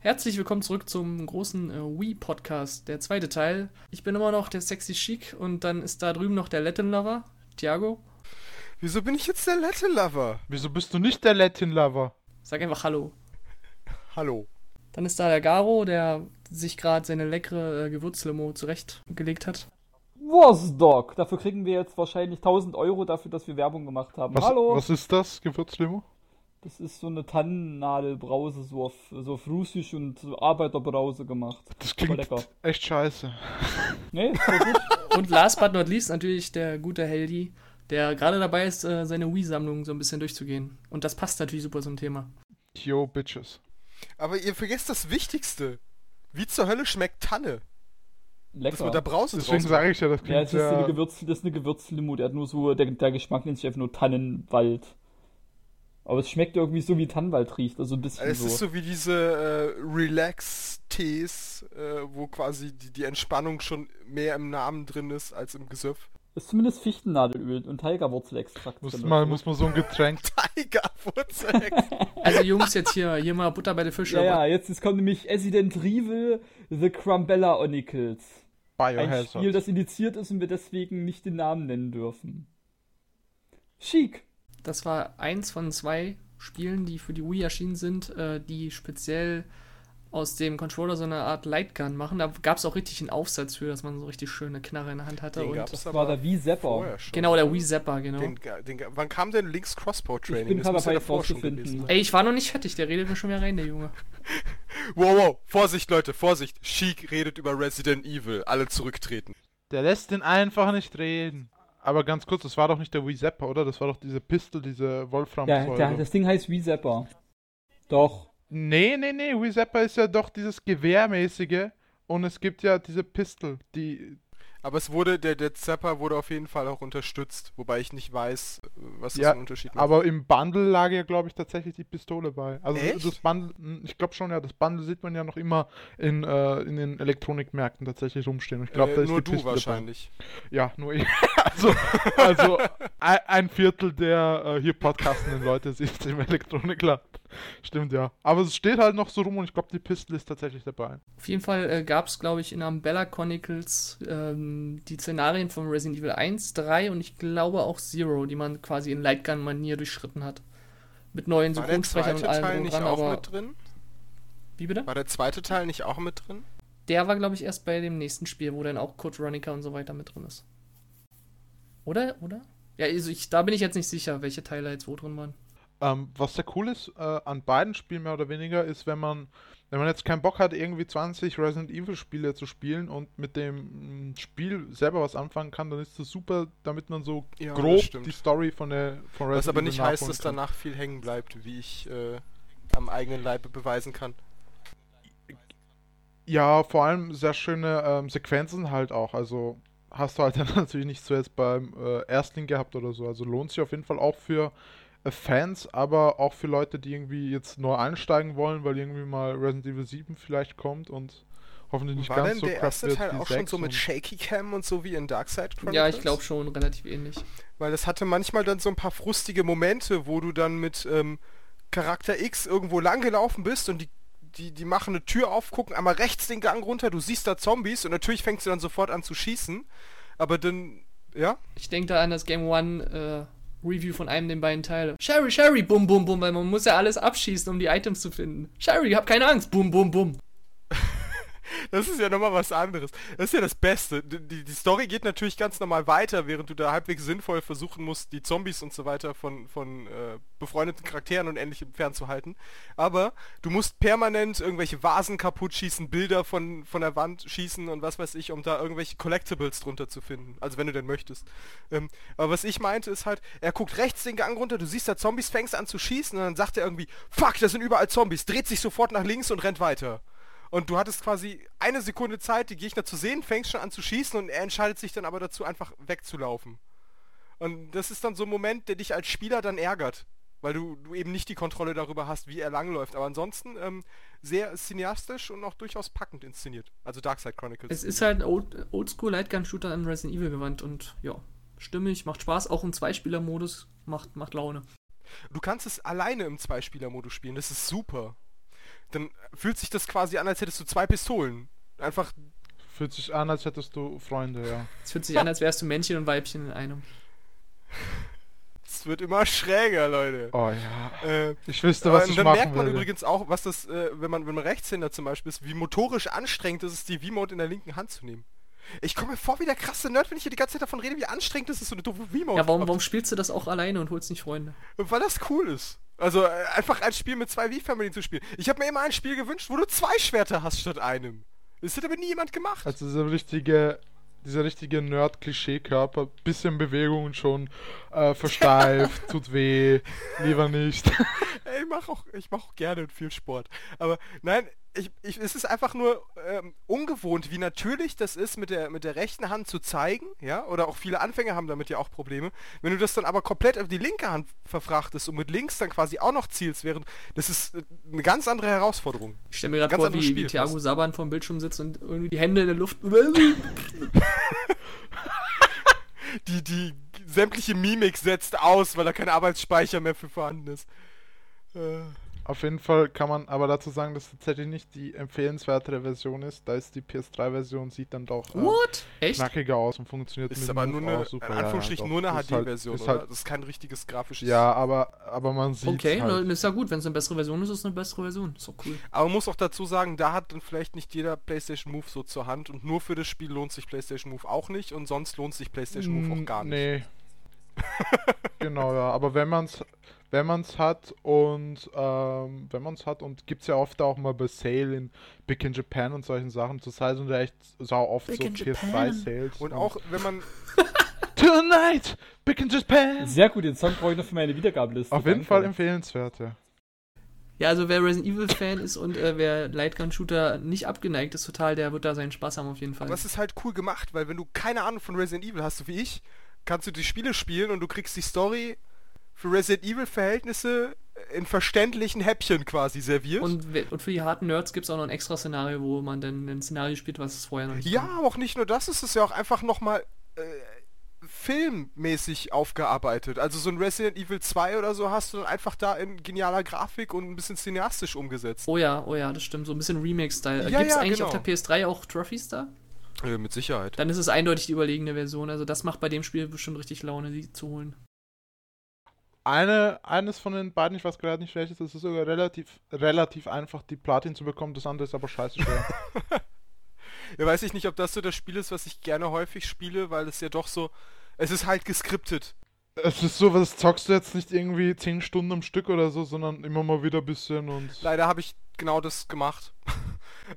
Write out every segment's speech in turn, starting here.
Herzlich willkommen zurück zum großen äh, Wii-Podcast, der zweite Teil. Ich bin immer noch der Sexy Chic und dann ist da drüben noch der Latin Lover, Thiago. Wieso bin ich jetzt der Latin Lover? Wieso bist du nicht der Latin Lover? Sag einfach Hallo. Hallo. Dann ist da der Garo, der sich gerade seine leckere äh, Gewürzlimo zurechtgelegt hat. Was, Dog? Dafür kriegen wir jetzt wahrscheinlich 1000 Euro dafür, dass wir Werbung gemacht haben. Was, Hallo! was ist das, Gewürzlimo? Das ist so eine Tannennadelbrause, so auf, so auf Russisch und so Arbeiterbrause gemacht. Das klingt lecker. echt scheiße. Nee, ist voll gut. Und last but not least natürlich der gute Heldi, der gerade dabei ist, äh, seine Wii-Sammlung so ein bisschen durchzugehen. Und das passt natürlich super zum Thema. Yo, Bitches. Aber ihr vergesst das Wichtigste. Wie zur Hölle schmeckt Tanne? Das mit der Lecker. Brause Deswegen sage ich ja, das Ja, klingt es ist eine. Gewürz, das ist eine Gewürzlimo, der hat nur so, der, der Geschmack nennt sich einfach nur Tannenwald. Aber es schmeckt irgendwie so, wie Tannenwald riecht, also ein bisschen Es so. ist so wie diese äh, Relax-Tees, äh, wo quasi die, die Entspannung schon mehr im Namen drin ist als im Gesöff. Ist zumindest Fichtennadelöl und Tigerwurzelextrakt Muss drin. mal, muss man so ein Getränk... Tigerwurzel. Also Jungs, jetzt hier, hier mal Butter bei den Fische. Ja, ja, jetzt, jetzt kommt nämlich Resident Evil The Crumbella Onicles. Ein Biohazard. Spiel, das indiziert ist und wir deswegen nicht den Namen nennen dürfen. Chic. Das war eins von zwei Spielen, die für die Wii erschienen sind, äh, die speziell aus dem Controller so eine Art Lightgun machen. Da gab es auch richtig einen Aufsatz für, dass man so richtig schöne Knarre in der Hand hatte. Den und gab's Das war der Wii Zapper. genau, der Wii Zapper, genau. Den, den, wann kam denn Links Crossbow Training? Ich bin Das muss ja dabei davor schon gewesen sein. Ey, ich war noch nicht fertig, der redet mir schon wieder rein, der Junge. Wow, wow, Vorsicht Leute, Vorsicht. Chic redet über Resident Evil. Alle zurücktreten. Der lässt den einfach nicht reden. Aber ganz kurz, das war doch nicht der Wii Zapper, oder? Das war doch diese Pistol, diese wolfram Ja, der, das Ding heißt Wii Zapper. Doch. Nee, nee, nee, Wii Zapper ist ja doch dieses Gewehrmäßige. Und es gibt ja diese Pistol, die... Aber es wurde, der, der Zapper wurde auf jeden Fall auch unterstützt, wobei ich nicht weiß, was das Ja, für einen Unterschied macht. Aber im Bundle lag ja, glaube ich, tatsächlich die Pistole bei. Also Echt? das Bundle, ich glaube schon, ja, das Bundle sieht man ja noch immer in, äh, in den Elektronikmärkten tatsächlich rumstehen. Ich glaube, äh, da ist nur die du Pistole wahrscheinlich. Bei. Ja, nur ich. also, also ein, Viertel der äh, hier podcastenden Leute sieht im Elektronikladen. Stimmt, ja. Aber es steht halt noch so rum und ich glaube, die Pistole ist tatsächlich dabei. Auf jeden Fall äh, gab es, glaube ich, in Umbrella Chronicles ähm, die Szenarien von Resident Evil 1, 3 und ich glaube auch Zero, die man quasi in Lightgun-Manier durchschritten hat. Mit neuen War der Synchronsprechern zweite und allem Teil drum nicht dran, auch aber. mit drin? Wie bitte? War der zweite Teil nicht auch mit drin? Der war, glaube ich, erst bei dem nächsten Spiel, wo dann auch Code Veronica und so weiter mit drin ist. Oder? Oder? Ja, also ich, da bin ich jetzt nicht sicher, welche Teile jetzt wo drin waren. Ähm, was sehr cool ist äh, an beiden Spielen mehr oder weniger, ist, wenn man, wenn man jetzt keinen Bock hat, irgendwie 20 Resident Evil Spiele zu spielen und mit dem mm, Spiel selber was anfangen kann, dann ist das super, damit man so Ja, grob die Story von der von Resident Was aber Evil nicht heißt, dass kann. danach viel hängen bleibt, wie ich äh, am eigenen Leibe beweisen kann. Ja, vor allem sehr schöne ähm, Sequenzen halt auch. Also hast du halt dann natürlich nicht zuerst beim äh, Erstling gehabt oder so. Also lohnt sich auf jeden Fall auch für Fans, aber auch für Leute, die irgendwie jetzt neu einsteigen wollen, weil irgendwie mal Resident Evil 7 vielleicht kommt und hoffentlich nicht War ganz denn so der erste wird Teil wie auch schon 6 so mit Shaky Cam und so wie in Darkside Chronicles? Ja, ich glaube schon relativ ähnlich. Weil das hatte manchmal dann so ein paar frustige Momente, wo du dann mit ähm, Charakter X irgendwo lang gelaufen bist und die, die, die machen eine Tür auf, gucken einmal rechts den Gang runter, du siehst da Zombies und natürlich fängst du dann sofort an zu schießen. Aber dann, ja, Ich denke da an das Game One äh, Review von einem der beiden Teile. Sherry, Sherry, bum, bum, bum, weil man muss ja alles abschießen, um die Items zu finden. Sherry, hab keine Angst, bum, bum, bum. Das ist ja nochmal was anderes. Das ist ja das Beste. Die, die- Story geht natürlich ganz normal weiter, während du da halbwegs sinnvoll versuchen musst, die Zombies und so weiter von, von äh, befreundeten Charakteren und ähnlichem fernzuhalten. Aber du musst permanent irgendwelche Vasen kaputt schießen, Bilder von, von der Wand schießen und was weiß ich, um da irgendwelche Collectibles drunter zu finden. Also wenn du denn möchtest. Ähm, aber was ich meinte ist halt, er guckt rechts den Gang runter, du siehst da Zombies, fängst an zu schießen und dann sagt er irgendwie, fuck, da sind überall Zombies, dreht sich sofort nach links und rennt weiter. Und du hattest quasi eine Sekunde Zeit, die Gegner zu sehen, fängst schon an zu schießen und er entscheidet sich dann aber dazu, einfach wegzulaufen. Und das ist dann so ein Moment, der dich als Spieler dann ärgert. weil du, du eben nicht die Kontrolle darüber hast, wie er langläuft. Aber ansonsten ähm, sehr cineastisch und auch durchaus packend inszeniert. Also Darkside Chronicles. Es ist halt ein Old, Oldschool Lightgun-Shooter an Resident Evil gewandt und ja, stimmig, macht Spaß. Auch im Zweispieler-Modus macht, macht Laune. Du kannst es alleine im Zweispieler-Modus spielen, das ist super. Dann fühlt sich das quasi an, als hättest du zwei Pistolen. Einfach Fühlt sich an, als hättest du Freunde, ja. Es fühlt sich an, als wärst du Männchen und Weibchen in einem. Es wird immer schräger, Leute. Oh ja. Äh, Ich wüsste, was ich dann machen merkt man würde. übrigens auch, was das, äh, wenn man, wenn man Rechtshänder zum Beispiel ist, wie motorisch anstrengend es ist, die V-Mode in der linken Hand zu nehmen. Ich komme mir vor wie der krasse Nerd, wenn ich hier die ganze Zeit davon rede, wie anstrengend es ist, so eine doofe V-Mode. Ja, warum, warum spielst du das auch alleine und holst nicht Freunde? Weil das cool ist. Also äh, einfach ein Spiel mit zwei V-Familien zu spielen. Ich habe mir immer ein Spiel gewünscht, wo du zwei Schwerter hast statt einem. Das hat aber nie jemand gemacht. Also dieser richtige, dieser richtige Nerd-Klischee-Körper, bisschen Bewegung und schon äh, versteift, tut weh, lieber nicht. Ey, ich mach auch, ich mach auch gerne viel Sport. Aber nein, ich, ich, es ist einfach nur ähm, ungewohnt, wie natürlich das ist, mit der, mit der rechten Hand zu zeigen, ja, oder auch viele Anfänger haben damit ja auch Probleme. Wenn du das dann aber komplett auf die linke Hand verfrachtest und mit links dann quasi auch noch zielst, während, das ist äh, eine ganz andere Herausforderung. Ich stelle mir gerade Ganz vor, wie, Spiel, wie Thiago. Saban vom Bildschirm sitzt und irgendwie die Hände in der Luft. Die, die sämtliche Mimik setzt aus, weil da kein Arbeitsspeicher mehr für vorhanden ist. Äh, Auf jeden Fall kann man aber dazu sagen, dass tatsächlich nicht die empfehlenswertere Version ist. Da ist die PS3-Version, sieht dann doch äh, What? Echt? knackiger aus und funktioniert ist mit aber nur eine, auch super. in Ja, Anführungsstrichen doch. nur eine halt- HD-Version, oder? halt- Das ist kein richtiges grafisches... Ja, aber, aber man sieht Okay, halt. ist ja gut. Wenn es eine bessere Version ist, ist es eine bessere Version. Ist doch cool. Aber man muss auch dazu sagen, da hat dann vielleicht nicht jeder PlayStation Move so zur Hand und nur für das Spiel lohnt sich PlayStation Move auch nicht und sonst lohnt sich PlayStation Move auch gar nicht. Nee. genau, ja. Aber wenn man es wenn man's hat und ähm, wenn man es hat und gibt es ja oft auch mal bei Sale in Big in Japan und solchen Sachen. Zur Zeit sind ja echt sau oft Big so in Japan. PS3-Sales. Und auch wenn man Tonight! Big in Japan! Sehr gut, den Song brauche ich noch für meine Wiedergabeliste. Auf jeden Danke. Fall empfehlenswert, ja. Ja, also wer Resident Evil Fan ist und äh, wer Lightgun-Shooter nicht abgeneigt ist total, der wird da seinen Spaß haben auf jeden Fall. Aber es ist halt cool gemacht, weil wenn du keine Ahnung von Resident Evil hast, so wie ich, kannst du die Spiele spielen und du kriegst die Story für Resident Evil Verhältnisse in verständlichen Häppchen quasi serviert. Und, und für die harten Nerds gibt es auch noch ein extra Szenario, wo man dann ein Szenario spielt, was es vorher noch nicht ja, aber auch nicht nur das, es ist ja auch einfach nochmal äh, filmmäßig aufgearbeitet. Also so ein Resident Evil 2 oder so hast du dann einfach da in genialer Grafik und ein bisschen cineastisch umgesetzt. Oh ja, oh ja, das stimmt. So ein bisschen Remake-Style. Ja, Gibt es ja, eigentlich genau. auf der PS3 auch Trophies da? Äh, mit Sicherheit. Dann ist es eindeutig die überlegene Version. Also das macht bei dem Spiel bestimmt richtig Laune, die zu holen. Eine, eines von den beiden, ich weiß gerade nicht welches, es ist sogar relativ, relativ einfach, die Platin zu bekommen, das andere ist aber scheiße schwer. Ja, weiß ich nicht, ob das so das Spiel ist, was ich gerne häufig spiele, weil es ja doch so, es ist halt geskriptet. es ist so, was zockst du jetzt nicht irgendwie 10 Stunden am Stück oder so, sondern immer mal wieder ein bisschen und. Leider habe ich genau das gemacht.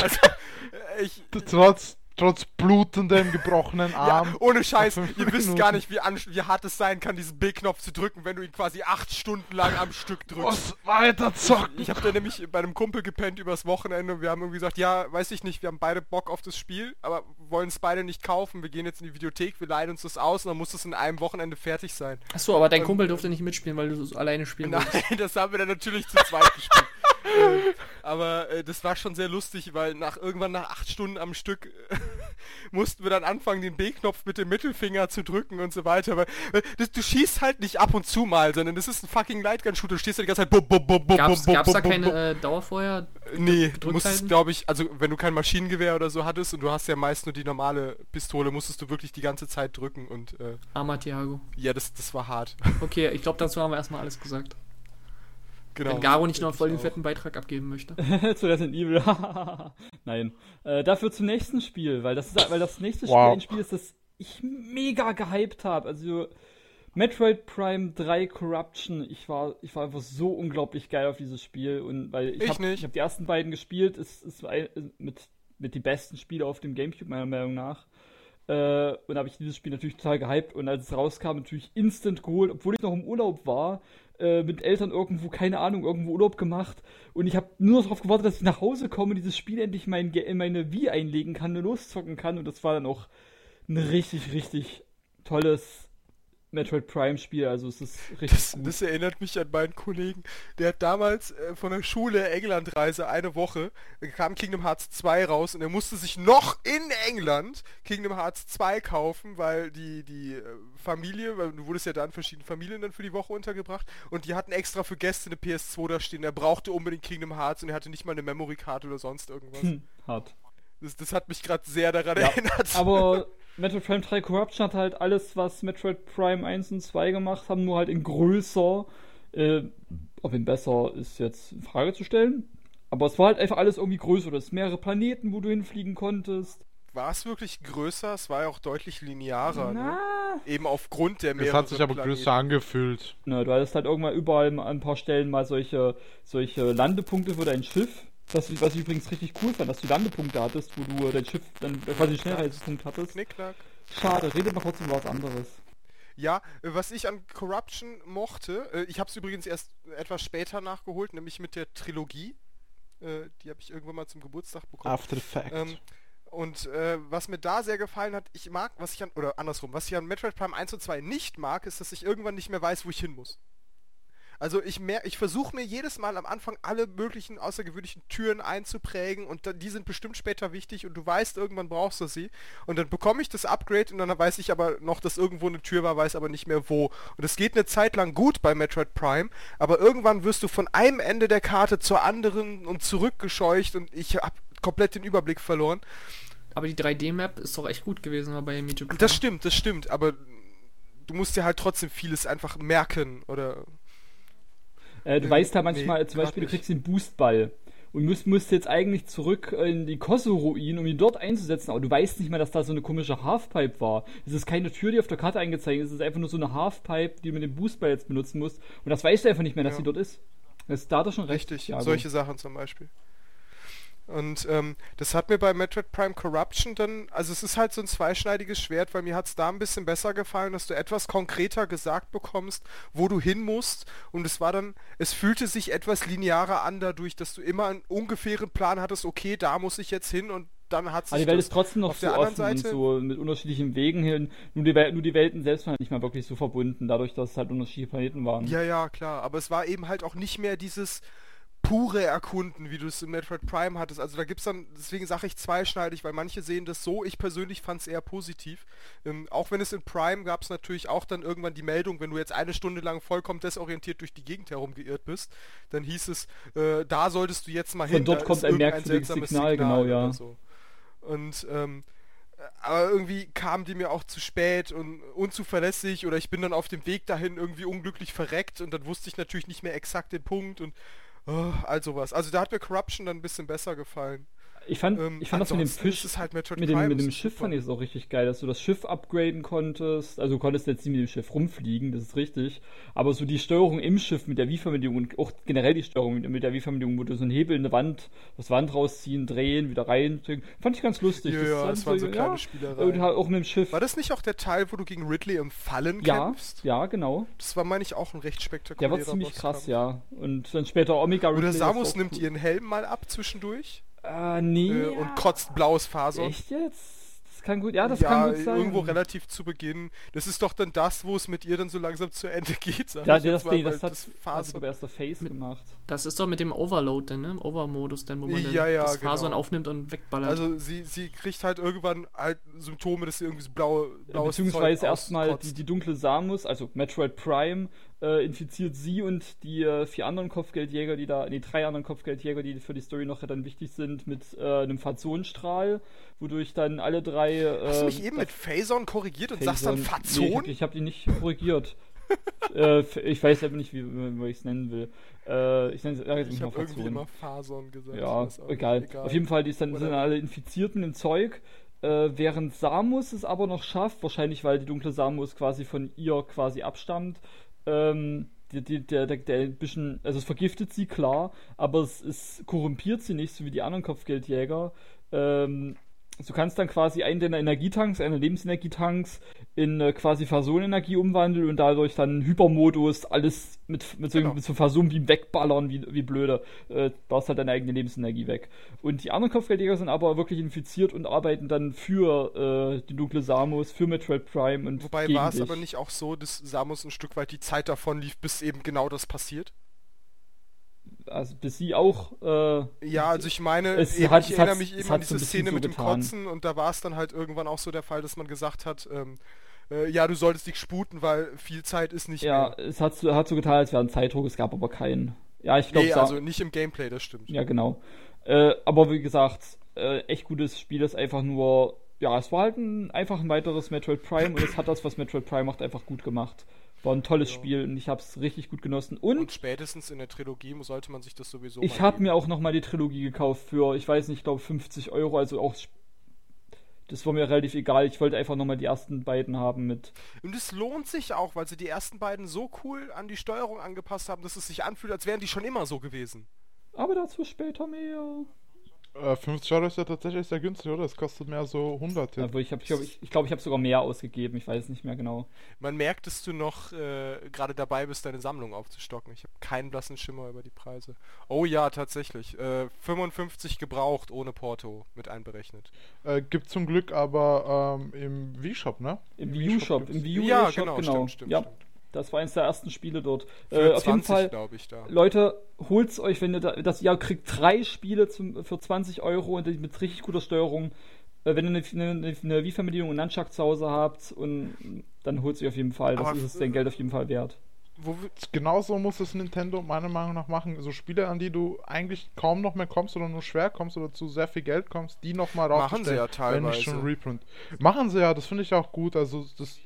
also, äh, ich, Trotz, trotz blutendem, gebrochenen ja, Arm. ohne Scheiß, ihr wisst Minuten. gar nicht, wie, wie hart es sein kann, diesen B-Knopf zu drücken, wenn du ihn quasi acht Stunden lang am Stück drückst. Was weiter zocken? Ich habe da nämlich bei einem Kumpel gepennt übers Wochenende und wir haben irgendwie gesagt, ja, weiß ich nicht, wir haben beide Bock auf das Spiel, aber wollen es beide nicht kaufen. Wir gehen jetzt in die Videothek, wir leihen uns das aus und dann muss es in einem Wochenende fertig sein. Achso, aber dein Ähm, Kumpel durfte nicht mitspielen, weil du so alleine spielen wolltest. Nein, das haben wir dann natürlich zu zweit gespielt. Äh, aber äh, das war schon sehr lustig, weil nach irgendwann nach acht Stunden am Stück äh, mussten wir dann anfangen, den B-Knopf mit dem Mittelfinger zu drücken und so weiter. Weil, das, du schießt halt nicht ab und zu mal, sondern das ist ein fucking Lightgun-Shooter. Du stehst da die ganze Zeit. Bum, bum, bum, bum, Gab's, bum, gab's da keine äh, Dauerfeuer? Nee, du musstest, glaube ich, also wenn du kein Maschinengewehr oder so hattest und du hast ja meist nur die normale Pistole, musstest du wirklich die ganze Zeit drücken und äh, Armer Thiago. ja, das, das war hart. Okay, ich glaube, dazu haben wir erstmal alles gesagt. Genau. Wenn Garo nicht noch Ich voll den auch. fetten Beitrag abgeben möchte. zu Resident Evil. Nein. Äh, dafür zum nächsten Spiel, weil das, ist, weil das nächste Spiel Wow. ein Spiel ist, das ich mega gehypt habe. Also Metroid Prime 3 Corruption, ich war, ich war einfach so unglaublich geil auf dieses Spiel und weil ich Ich habe hab die ersten beiden gespielt, es ist mit, mit die besten Spiele auf dem Gamecube meiner Meinung nach. Äh, und habe ich dieses Spiel natürlich total gehypt und als es rauskam, natürlich instant geholt, obwohl ich noch im Urlaub war, äh, mit Eltern irgendwo, keine Ahnung, irgendwo Urlaub gemacht. Und ich habe nur noch darauf gewartet, dass ich nach Hause komme dieses Spiel endlich mein, meine Wii einlegen kann loszocken kann. Und das war dann auch ein richtig, richtig tolles Metroid Prime Spiel, also es ist richtig Das, gut. das erinnert mich an meinen Kollegen. Der hat damals äh, von der Schule Englandreise eine Woche, äh, kam Kingdom Hearts 2 raus und er musste sich noch in England Kingdom Hearts 2 kaufen, weil die, die äh, Familie, weil du wurdest ja da in verschiedenen Familien dann für die Woche untergebracht und die hatten extra für Gäste eine PS2 da stehen. Er brauchte unbedingt Kingdom Hearts und er hatte nicht mal eine Memory-Card oder sonst irgendwas. Hm, hart. Das, das hat mich gerade sehr daran Ja, erinnert. Aber Metroid Prime 3 Corruption hat halt alles, was Metroid Prime 1 und 2 gemacht haben, nur halt in größer. Äh, ob ihn besser ist jetzt in Frage zu stellen. Aber es war halt einfach alles irgendwie größer. Du hast mehrere Planeten, wo du hinfliegen konntest. War es wirklich größer? Es war ja auch deutlich linearer, ne? Na, Eben aufgrund der Es mehreren hat sich aber Planeten. größer angefühlt. ne, du hattest halt irgendwann überall an ein paar Stellen mal solche, solche Landepunkte für dein Schiff. Das, was ich übrigens richtig cool fand, dass du Landepunkte hattest, wo du dein Schiff dann quasi einen Schnellreisepunkt hattest. Knickknack. Schade, redet mal kurz über was anderes. Ja, was ich an Corruption mochte, äh, ich habe es übrigens erst etwas später nachgeholt, nämlich mit der Trilogie. Äh, Die habe ich irgendwann mal zum Geburtstag bekommen. After the fact. Ähm, und äh, was mir da sehr gefallen hat, ich mag, was ich an, oder andersrum, was ich an Metroid Prime 1 und 2 nicht mag, ist, dass ich irgendwann nicht mehr weiß, wo ich hin muss. Also ich mer ich versuche mir jedes Mal am Anfang alle möglichen außergewöhnlichen Türen einzuprägen und dann, die sind bestimmt später wichtig und du weißt, irgendwann brauchst du sie. Und dann bekomme ich das Upgrade und dann weiß ich aber noch, dass irgendwo eine Tür war, weiß aber nicht mehr wo. Und es geht eine Zeit lang gut bei Metroid Prime, aber irgendwann wirst du von einem Ende der Karte zur anderen und zurückgescheucht und ich habe komplett den Überblick verloren. Aber die 3D-Map ist doch echt gut gewesen bei Meteor Prime. Das stimmt, das stimmt, aber du musst dir halt trotzdem vieles einfach merken oder Äh, du weißt ja manchmal, nee, zum Beispiel, du kriegst den Boostball und musst, musst jetzt eigentlich zurück in die Kosovo-Ruinen, um ihn dort einzusetzen, aber du weißt nicht mehr, dass da so eine komische Halfpipe war. Es ist keine Tür, die auf der Karte eingezeichnet ist, es ist einfach nur so eine Halfpipe, die du mit dem Boostball jetzt benutzen musst. Und das weißt du einfach nicht mehr, dass Ja. sie dort ist. Das ist da doch schon recht. richtig, Ja, solche Sachen zum Beispiel. Und ähm, das hat mir bei Metroid Prime Corruption dann, also es ist halt so ein zweischneidiges Schwert, weil mir hat es da ein bisschen besser gefallen, dass du etwas konkreter gesagt bekommst, wo du hin musst. Und es war dann, es fühlte sich etwas linearer an dadurch, dass du immer einen ungefähren Plan hattest, okay, da muss ich jetzt hin und dann hat sich Aber die Welt ist trotzdem noch so offen und Seite- so mit unterschiedlichen Wegen hin. Nur die, Wel nur die Welten selbst waren nicht mal wirklich so verbunden, dadurch, dass es halt unterschiedliche Planeten waren. Ja, ja, klar. Aber es war eben halt auch nicht mehr dieses pure Erkunden, wie du es in Metroid Prime hattest. Also da gibt's dann, deswegen sage ich zweischneidig, weil manche sehen das so, ich persönlich fand es eher positiv. Ähm, auch wenn es in Prime gab es natürlich auch dann irgendwann die Meldung, wenn du jetzt eine Stunde lang vollkommen desorientiert durch die Gegend herumgeirrt bist, dann hieß es, äh, da solltest du jetzt mal Von hin. dort da kommt ein merkwürdiges seltsames Signal, genau, ja. So. Und ähm, aber irgendwie kamen die mir auch zu spät und unzuverlässig oder ich bin dann auf dem Weg dahin irgendwie unglücklich verreckt und dann wusste ich natürlich nicht mehr exakt den Punkt und oh, all sowas. Also da hat mir Corruption dann ein bisschen besser gefallen. Ich fand, Ähm, ich fand das mit dem Fisch, halt Metroid mit dem, mit dem Schiff fand ich es auch richtig geil, dass du das Schiff upgraden konntest. Also du konntest jetzt nicht mit dem Schiff rumfliegen, das ist richtig. Aber so die Steuerung im Schiff mit der Wii-Verbindung und auch generell die Steuerung mit, mit der Wii-Verbindung, wo du so einen Hebel in der Wand, das Wand rausziehen, drehen, wieder rein, fand ich ganz lustig. Ja, das ja, das waren so ja, kleine Und Spielereien. halt auch mit dem Schiff. War das nicht auch der Teil, wo du gegen Ridley im Fallen Ja, kämpfst? ja, genau. Das war, meine ich, auch ein recht Der spektakulärer war ziemlich krass, Bosskampf. ja. Und dann später Omega Oder Ridley ist Samus nimmt ihren Helm mal ab zwischendurch Äh, nee. äh, und kotzt blaues Faser. Echt jetzt? Das kann gut, ja, das ja, kann gut sein. irgendwo relativ zu Beginn. Das ist doch dann das, wo es mit ihr dann so langsam zu Ende geht. sag Ja, ich das, jetzt mal, nee, weil das hat das das Faser hat erst der Face gemacht. Das ist doch mit dem Overload dann, ne? Im Overmodus dann, wo man dann Ja, ja, das Fasern genau. aufnimmt und wegballert. Also sie, sie kriegt halt irgendwann halt Symptome, dass sie irgendwie so blaue, blaues Beziehungsweise erstmal die, die dunkle Samus, also Metroid Prime, äh, infiziert sie und die äh, vier anderen Kopfgeldjäger, die da, nee, drei anderen Kopfgeldjäger, die für die Story noch dann wichtig sind, mit äh, einem Phazonstrahl, wodurch dann alle drei. Äh, Hast du mich eben mit Phazon korrigiert und sagst dann Nee, ich, Fazon? hab, ich hab die nicht korrigiert. äh, ich weiß aber nicht, wie, wie ich es nennen will. Äh, ich nenne es äh, ich habe irgendwie Phazon. immer Phason gesagt. Ja, egal. nicht, Auf jeden Fall, die dann, sind dann alle infiziert mit dem Zeug. Äh, während Samus es aber noch schafft, wahrscheinlich weil die dunkle Samus quasi von ihr quasi abstammt, ähm, die, der, der, der ein bisschen, also es vergiftet sie, klar, aber es, es korrumpiert sie nicht, so wie die anderen Kopfgeldjäger, ähm, du kannst dann quasi einen deiner Energietanks, eine Lebensenergietanks in äh, quasi Phasonenergie umwandeln und dadurch dann Hypermodus alles mit, mit, so, Genau. mit so wie wegballern, wie, wie blöde. Äh, baust halt deine eigene Lebensenergie weg. Und die anderen Kopfgeldjäger sind aber wirklich infiziert und arbeiten dann für äh, die dunkle Samus, für Metroid Prime und Wobei war es aber nicht auch so, dass Samus ein Stück weit die Zeit davon lief, bis eben genau das passiert? Also bis sie auch äh, Ja, also ich meine, Es eben, hat- ich erinnere mich eben an so diese bisschen Szene so mit dem getan. Kotzen und da war es dann halt irgendwann auch so der Fall, dass man gesagt hat, ähm, äh, ja, du solltest dich sputen, weil viel Zeit ist nicht Ja, mehr. es hat so, hat so getan, als wäre ein Zeitdruck, es gab aber keinen. Ja, ich glaube, Nee, also nicht im Gameplay, das stimmt. ja, genau. Äh, aber wie gesagt, äh, echt gutes Spiel, das einfach nur, ja, es war halt ein, einfach ein weiteres Metroid Prime und es hat das, was Metroid Prime macht, einfach gut gemacht. War ein tolles Ja. Spiel und ich habe es richtig gut genossen. Und Und spätestens in der Trilogie sollte man sich das sowieso ich habe mir auch nochmal die Trilogie gekauft für, ich weiß nicht, ich glaube 50 Euro, also auch, das war mir relativ egal. Ich wollte einfach nochmal die ersten beiden haben mit Und es lohnt sich auch, weil sie die ersten beiden so cool an die Steuerung angepasst haben, dass es sich anfühlt, als wären die schon immer so gewesen. Aber dazu später mehr. Äh, 50 Euro ist ja tatsächlich sehr günstig, oder? Das kostet mehr so 100 jetzt. Aber ich habe, ich glaube, ich, ich, glaub, ich habe sogar mehr ausgegeben. Ich weiß nicht mehr genau. Man merkt, dass du noch äh, gerade dabei bist, deine Sammlung aufzustocken. Ich habe keinen blassen Schimmer über die Preise. Oh ja, tatsächlich. Äh, 55 gebraucht ohne Porto mit einberechnet. Äh, gibt zum Glück aber ähm, im Wii-Shop, ne? Im Wii Wii U-Shop, gibt's- im Wii ja, U-Shop, genau, genau. stimmt, stimmt, ja, stimmt. Das war eines der ersten Spiele dort. Für Äh, auf jeden 20, Fall, glaube ich, da. Leute, holt's euch, wenn ihr da, das, ihr kriegt drei Spiele zum, für 20 Euro und mit richtig guter Steuerung. Äh, wenn ihr eine, eine, eine Wii-Fernbedienung und Nunchuck zu Hause habt, und dann holt euch auf jeden Fall. Das Aber ist es dein Geld auf jeden Fall wert. Wo Genauso muss es Nintendo meiner Meinung nach machen. So Spiele, an die du eigentlich kaum noch mehr kommst oder nur schwer kommst oder zu sehr viel Geld kommst, die nochmal Machen sie ja Wenn nicht schon teilweise. Reprint. Machen sie ja, das finde ich auch gut. Also das.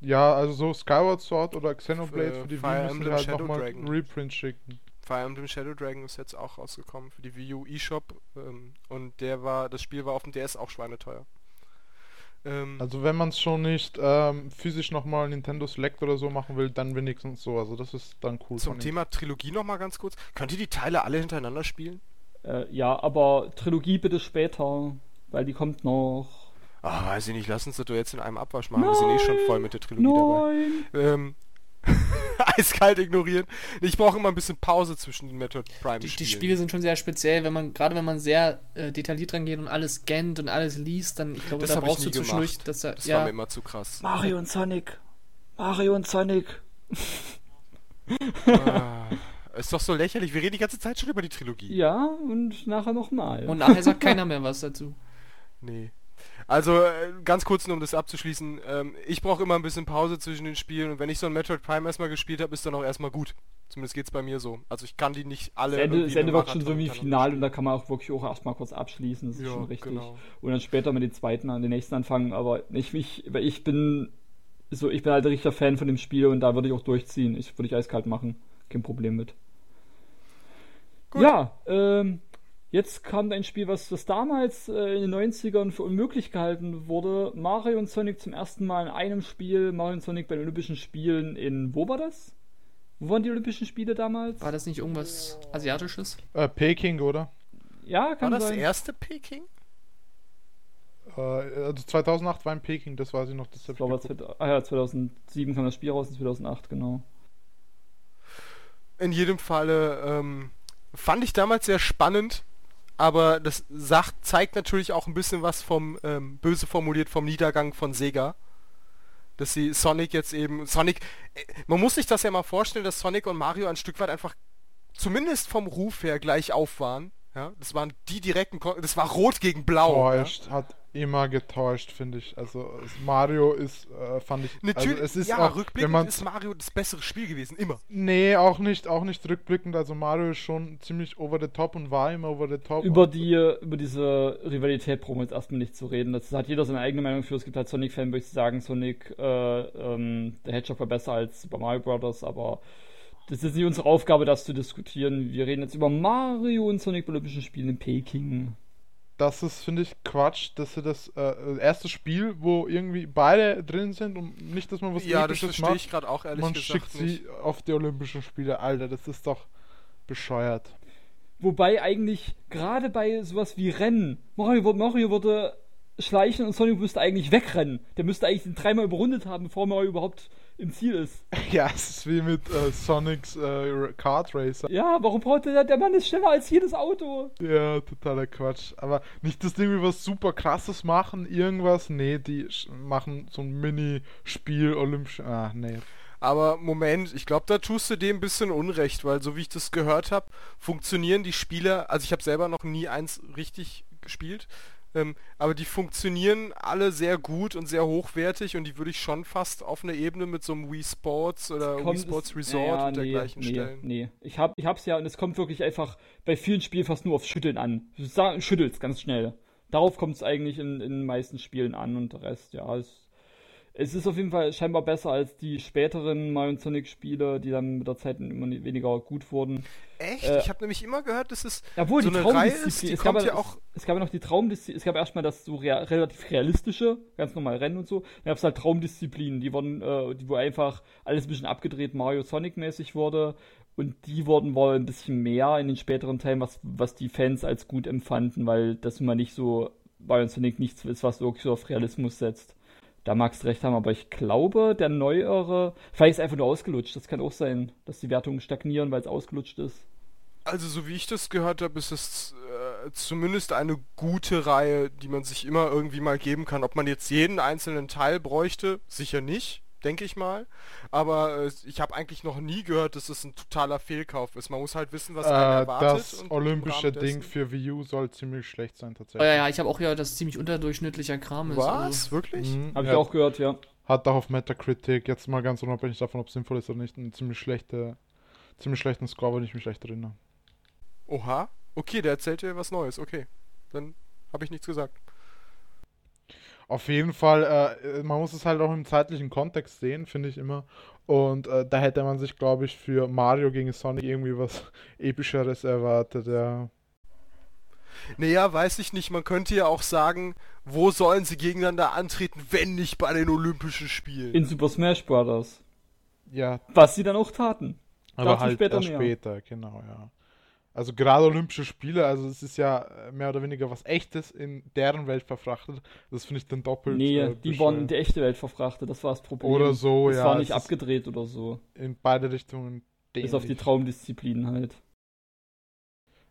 Ja, also so Skyward Sword oder Xenoblade Für für die Fire Wii müssen Emblem halt Shadow nochmal Dragon. Reprint schicken. Fire Emblem Shadow Dragon ist jetzt auch rausgekommen für die Wii U eShop ähm, und der war, das Spiel war auf dem DS auch schweineteuer. Ähm, Also wenn man es schon nicht ähm, physisch nochmal Nintendo Select oder so machen will, dann wenigstens so. Also das ist dann cool. zum. Thema Trilogie nochmal ganz kurz. Könnt ihr die Teile alle hintereinander spielen? Äh, ja, aber Trilogie bitte später, weil die kommt noch. Ah, weiß ich nicht, lass uns das doch jetzt in einem Abwasch machen. Wir sind eh schon voll mit der Trilogie Nein! dabei. Ähm, eiskalt ignorieren. Ich brauche immer ein bisschen Pause zwischen den Metroid Prime Die, Spielen. die Spiele sind schon sehr speziell, wenn man, gerade wenn man sehr äh, detailliert rangeht und alles scannt und alles liest, dann, ich glaube, Das da brauchst du zwischendurch, gemacht. dass da, Das war ja, mir immer zu krass. Mario und Sonic! Mario und Sonic! ah, ist doch so lächerlich. Wir reden die ganze Zeit schon über die Trilogie. Ja, und nachher nochmal. und nachher sagt keiner mehr was dazu. Nee. Also äh, ganz kurz nur um das abzuschließen, ähm, ich brauche immer ein bisschen Pause zwischen den Spielen und wenn ich so ein Metroid Prime erstmal gespielt habe, ist dann auch erstmal gut. Zumindest geht's bei mir so. Also ich kann die nicht alle. Das Ende, das Ende wird schon so wie Final und da kann man auch wirklich auch erstmal kurz abschließen. Das ist Ja, schon richtig. genau. Und dann später mit den zweiten an den nächsten anfangen. Aber ich, ich, weil ich bin so, ich bin halt ein richtiger Fan von dem Spiel und da würde ich auch durchziehen. Ich würde ich eiskalt machen. Kein Problem mit. Gut. Ja, ähm, jetzt kam ein Spiel, was, was damals äh, in den 90ern für unmöglich gehalten wurde. Mario und Sonic zum ersten Mal in einem Spiel. Mario und Sonic bei den Olympischen Spielen in, wo war das? Wo waren die Olympischen Spiele damals? War das nicht irgendwas Asiatisches? Äh, Peking, oder? Ja, War kann das sein. erste Peking? Äh, also 2008 war in Peking, das weiß ich noch. Das Ich glaube, geguckt. 2000 ah ja, 2007 kam das Spiel raus und 2008, genau. In jedem Falle ähm, fand ich damals sehr spannend, aber das sagt, zeigt natürlich auch ein bisschen was vom, ähm, böse formuliert, vom Niedergang von Sega. Dass sie Sonic jetzt eben, Sonic, äh, man muss sich das ja mal vorstellen, dass Sonic und Mario ein Stück weit einfach zumindest vom Ruf her gleich auf waren. Ja, das waren die direkten, Kon das war Rot gegen Blau. Ja? Täuscht, hat immer getäuscht, finde ich. Also Mario ist, äh, fand ich. Natürlich, also es ist ja, auch, wenn rückblickend man ist Mario das bessere Spiel gewesen, immer. Nee, auch nicht, auch nicht rückblickend. Also Mario ist schon ziemlich over the top und war immer over the top. Über die, über diese Rivalität brauchen wir jetzt erstmal nicht zu reden. Das hat jeder seine eigene Meinung für. Es gibt halt Sonic-Fanboys, die sagen, Sonic, äh, ähm, der Hedgehog war besser als Super Mario Bros., aber das ist nicht unsere Aufgabe, das zu diskutieren. Wir reden jetzt über Mario und Sonic bei Olympischen Spielen in Peking. Das ist, finde ich, Quatsch, dass sie das äh, erste Spiel, wo irgendwie beide drin sind und nicht, dass man was ja, das Episches verstehe macht. ich gerade auch ehrlich man gesagt schickt nicht. sie auf die Olympischen Spiele. Alter, das ist doch bescheuert. Wobei eigentlich gerade bei sowas wie Rennen, Mario, wurde- Mario wurde schleichen und Sonic müsste eigentlich wegrennen. Der müsste eigentlich den dreimal überrundet haben, bevor er überhaupt im Ziel ist. Ja, es ist wie mit äh, Sonics äh, Kart Racer. Ja, warum braucht der, der Mann ist schneller als jedes Auto? Ja, totaler Quatsch. Aber nicht, dass die irgendwie was super krasses machen, irgendwas. Nee, die machen so ein Mini-Spiel, Olympisch. Ah, nee. Aber Moment, ich glaube, da tust du dem ein bisschen Unrecht, weil so wie ich das gehört habe, funktionieren die Spiele, also ich habe selber noch nie eins richtig gespielt, ähm, aber die funktionieren alle sehr gut und sehr hochwertig und die würde ich schon fast auf eine Ebene mit so einem Wii Sports oder Wii Sports es- Resort ja, und nee, dergleichen nee, stellen. Nee, ich, hab, ich hab's ja und es kommt wirklich einfach bei vielen Spielen fast nur aufs Schütteln an. Du schüttelst ganz schnell. Darauf kommt es eigentlich in, in den meisten Spielen an und der Rest, ja, es, es ist auf jeden Fall scheinbar besser als die späteren Mario Sonic Spiele, die dann mit der Zeit immer weniger gut wurden. Echt? Äh, ich habe nämlich immer gehört, dass es Obwohl, so die eine Reihe Traumdisziplin, ist, die es gab kommt ja auch... Es gab ja noch die Traumdisziplin, es gab erstmal das so rea relativ realistische, ganz normal Rennen und so. Dann gab es halt Traumdisziplinen, die wurden, äh, die, wo einfach alles ein bisschen abgedreht Mario Sonic mäßig wurde. Und die wurden wohl ein bisschen mehr in den späteren Teilen, was, was die Fans als gut empfanden, weil das immer nicht so Mario Sonic nichts ist, was wirklich so auf Realismus setzt. Da magst du recht haben, aber ich glaube, der neuere, vielleicht ist einfach nur ausgelutscht. Das kann auch sein, dass die Wertungen stagnieren, weil es ausgelutscht ist. Also so wie ich das gehört habe, ist es äh, zumindest eine gute Reihe, die man sich immer irgendwie mal geben kann. Ob man jetzt jeden einzelnen Teil bräuchte, sicher nicht, denke ich mal. Aber äh, ich habe eigentlich noch nie gehört, dass es ein totaler Fehlkauf ist. Man muss halt wissen, was einen Äh, erwartet. das olympische Ding für Wii U soll ziemlich schlecht sein, Oh, tatsächlich. ja, ja, ich habe auch gehört, dass es ziemlich unterdurchschnittlicher Kram ist. Was? Also, Wirklich? Mhm, Habe ich ja, auch gehört, ja. Hat auch auf Metacritic, jetzt mal ganz unabhängig davon, ob es sinnvoll ist oder nicht, einen ziemlich, schlechte, ziemlich schlechten Score, wenn ich mich recht erinnere. Oha. Okay, der erzählt dir was Neues. Okay. Dann habe ich nichts gesagt. Auf jeden Fall, äh, man muss es halt auch im zeitlichen Kontext sehen, finde ich immer. Und äh, da hätte man sich, glaube ich, für Mario gegen Sonic irgendwie was Epischeres erwartet, ja. Naja, weiß ich nicht. Man könnte ja auch sagen, wo sollen sie gegeneinander antreten, wenn nicht bei den Olympischen Spielen? In Super Smash Bros. Ja, Was sie dann auch taten. aber Dazu halt später erst mehr. später, genau, ja. Also gerade Olympische Spiele, also es ist ja äh, mehr oder weniger was Echtes in deren Welt verfrachtet. Das finde ich dann doppelt. Nee, äh, die waren in die echte Welt verfrachtet, das war das Problem. Oder so, es ja. war nicht es abgedreht oder so. in beide Richtungen. Bis auf die. Traumdisziplinen halt.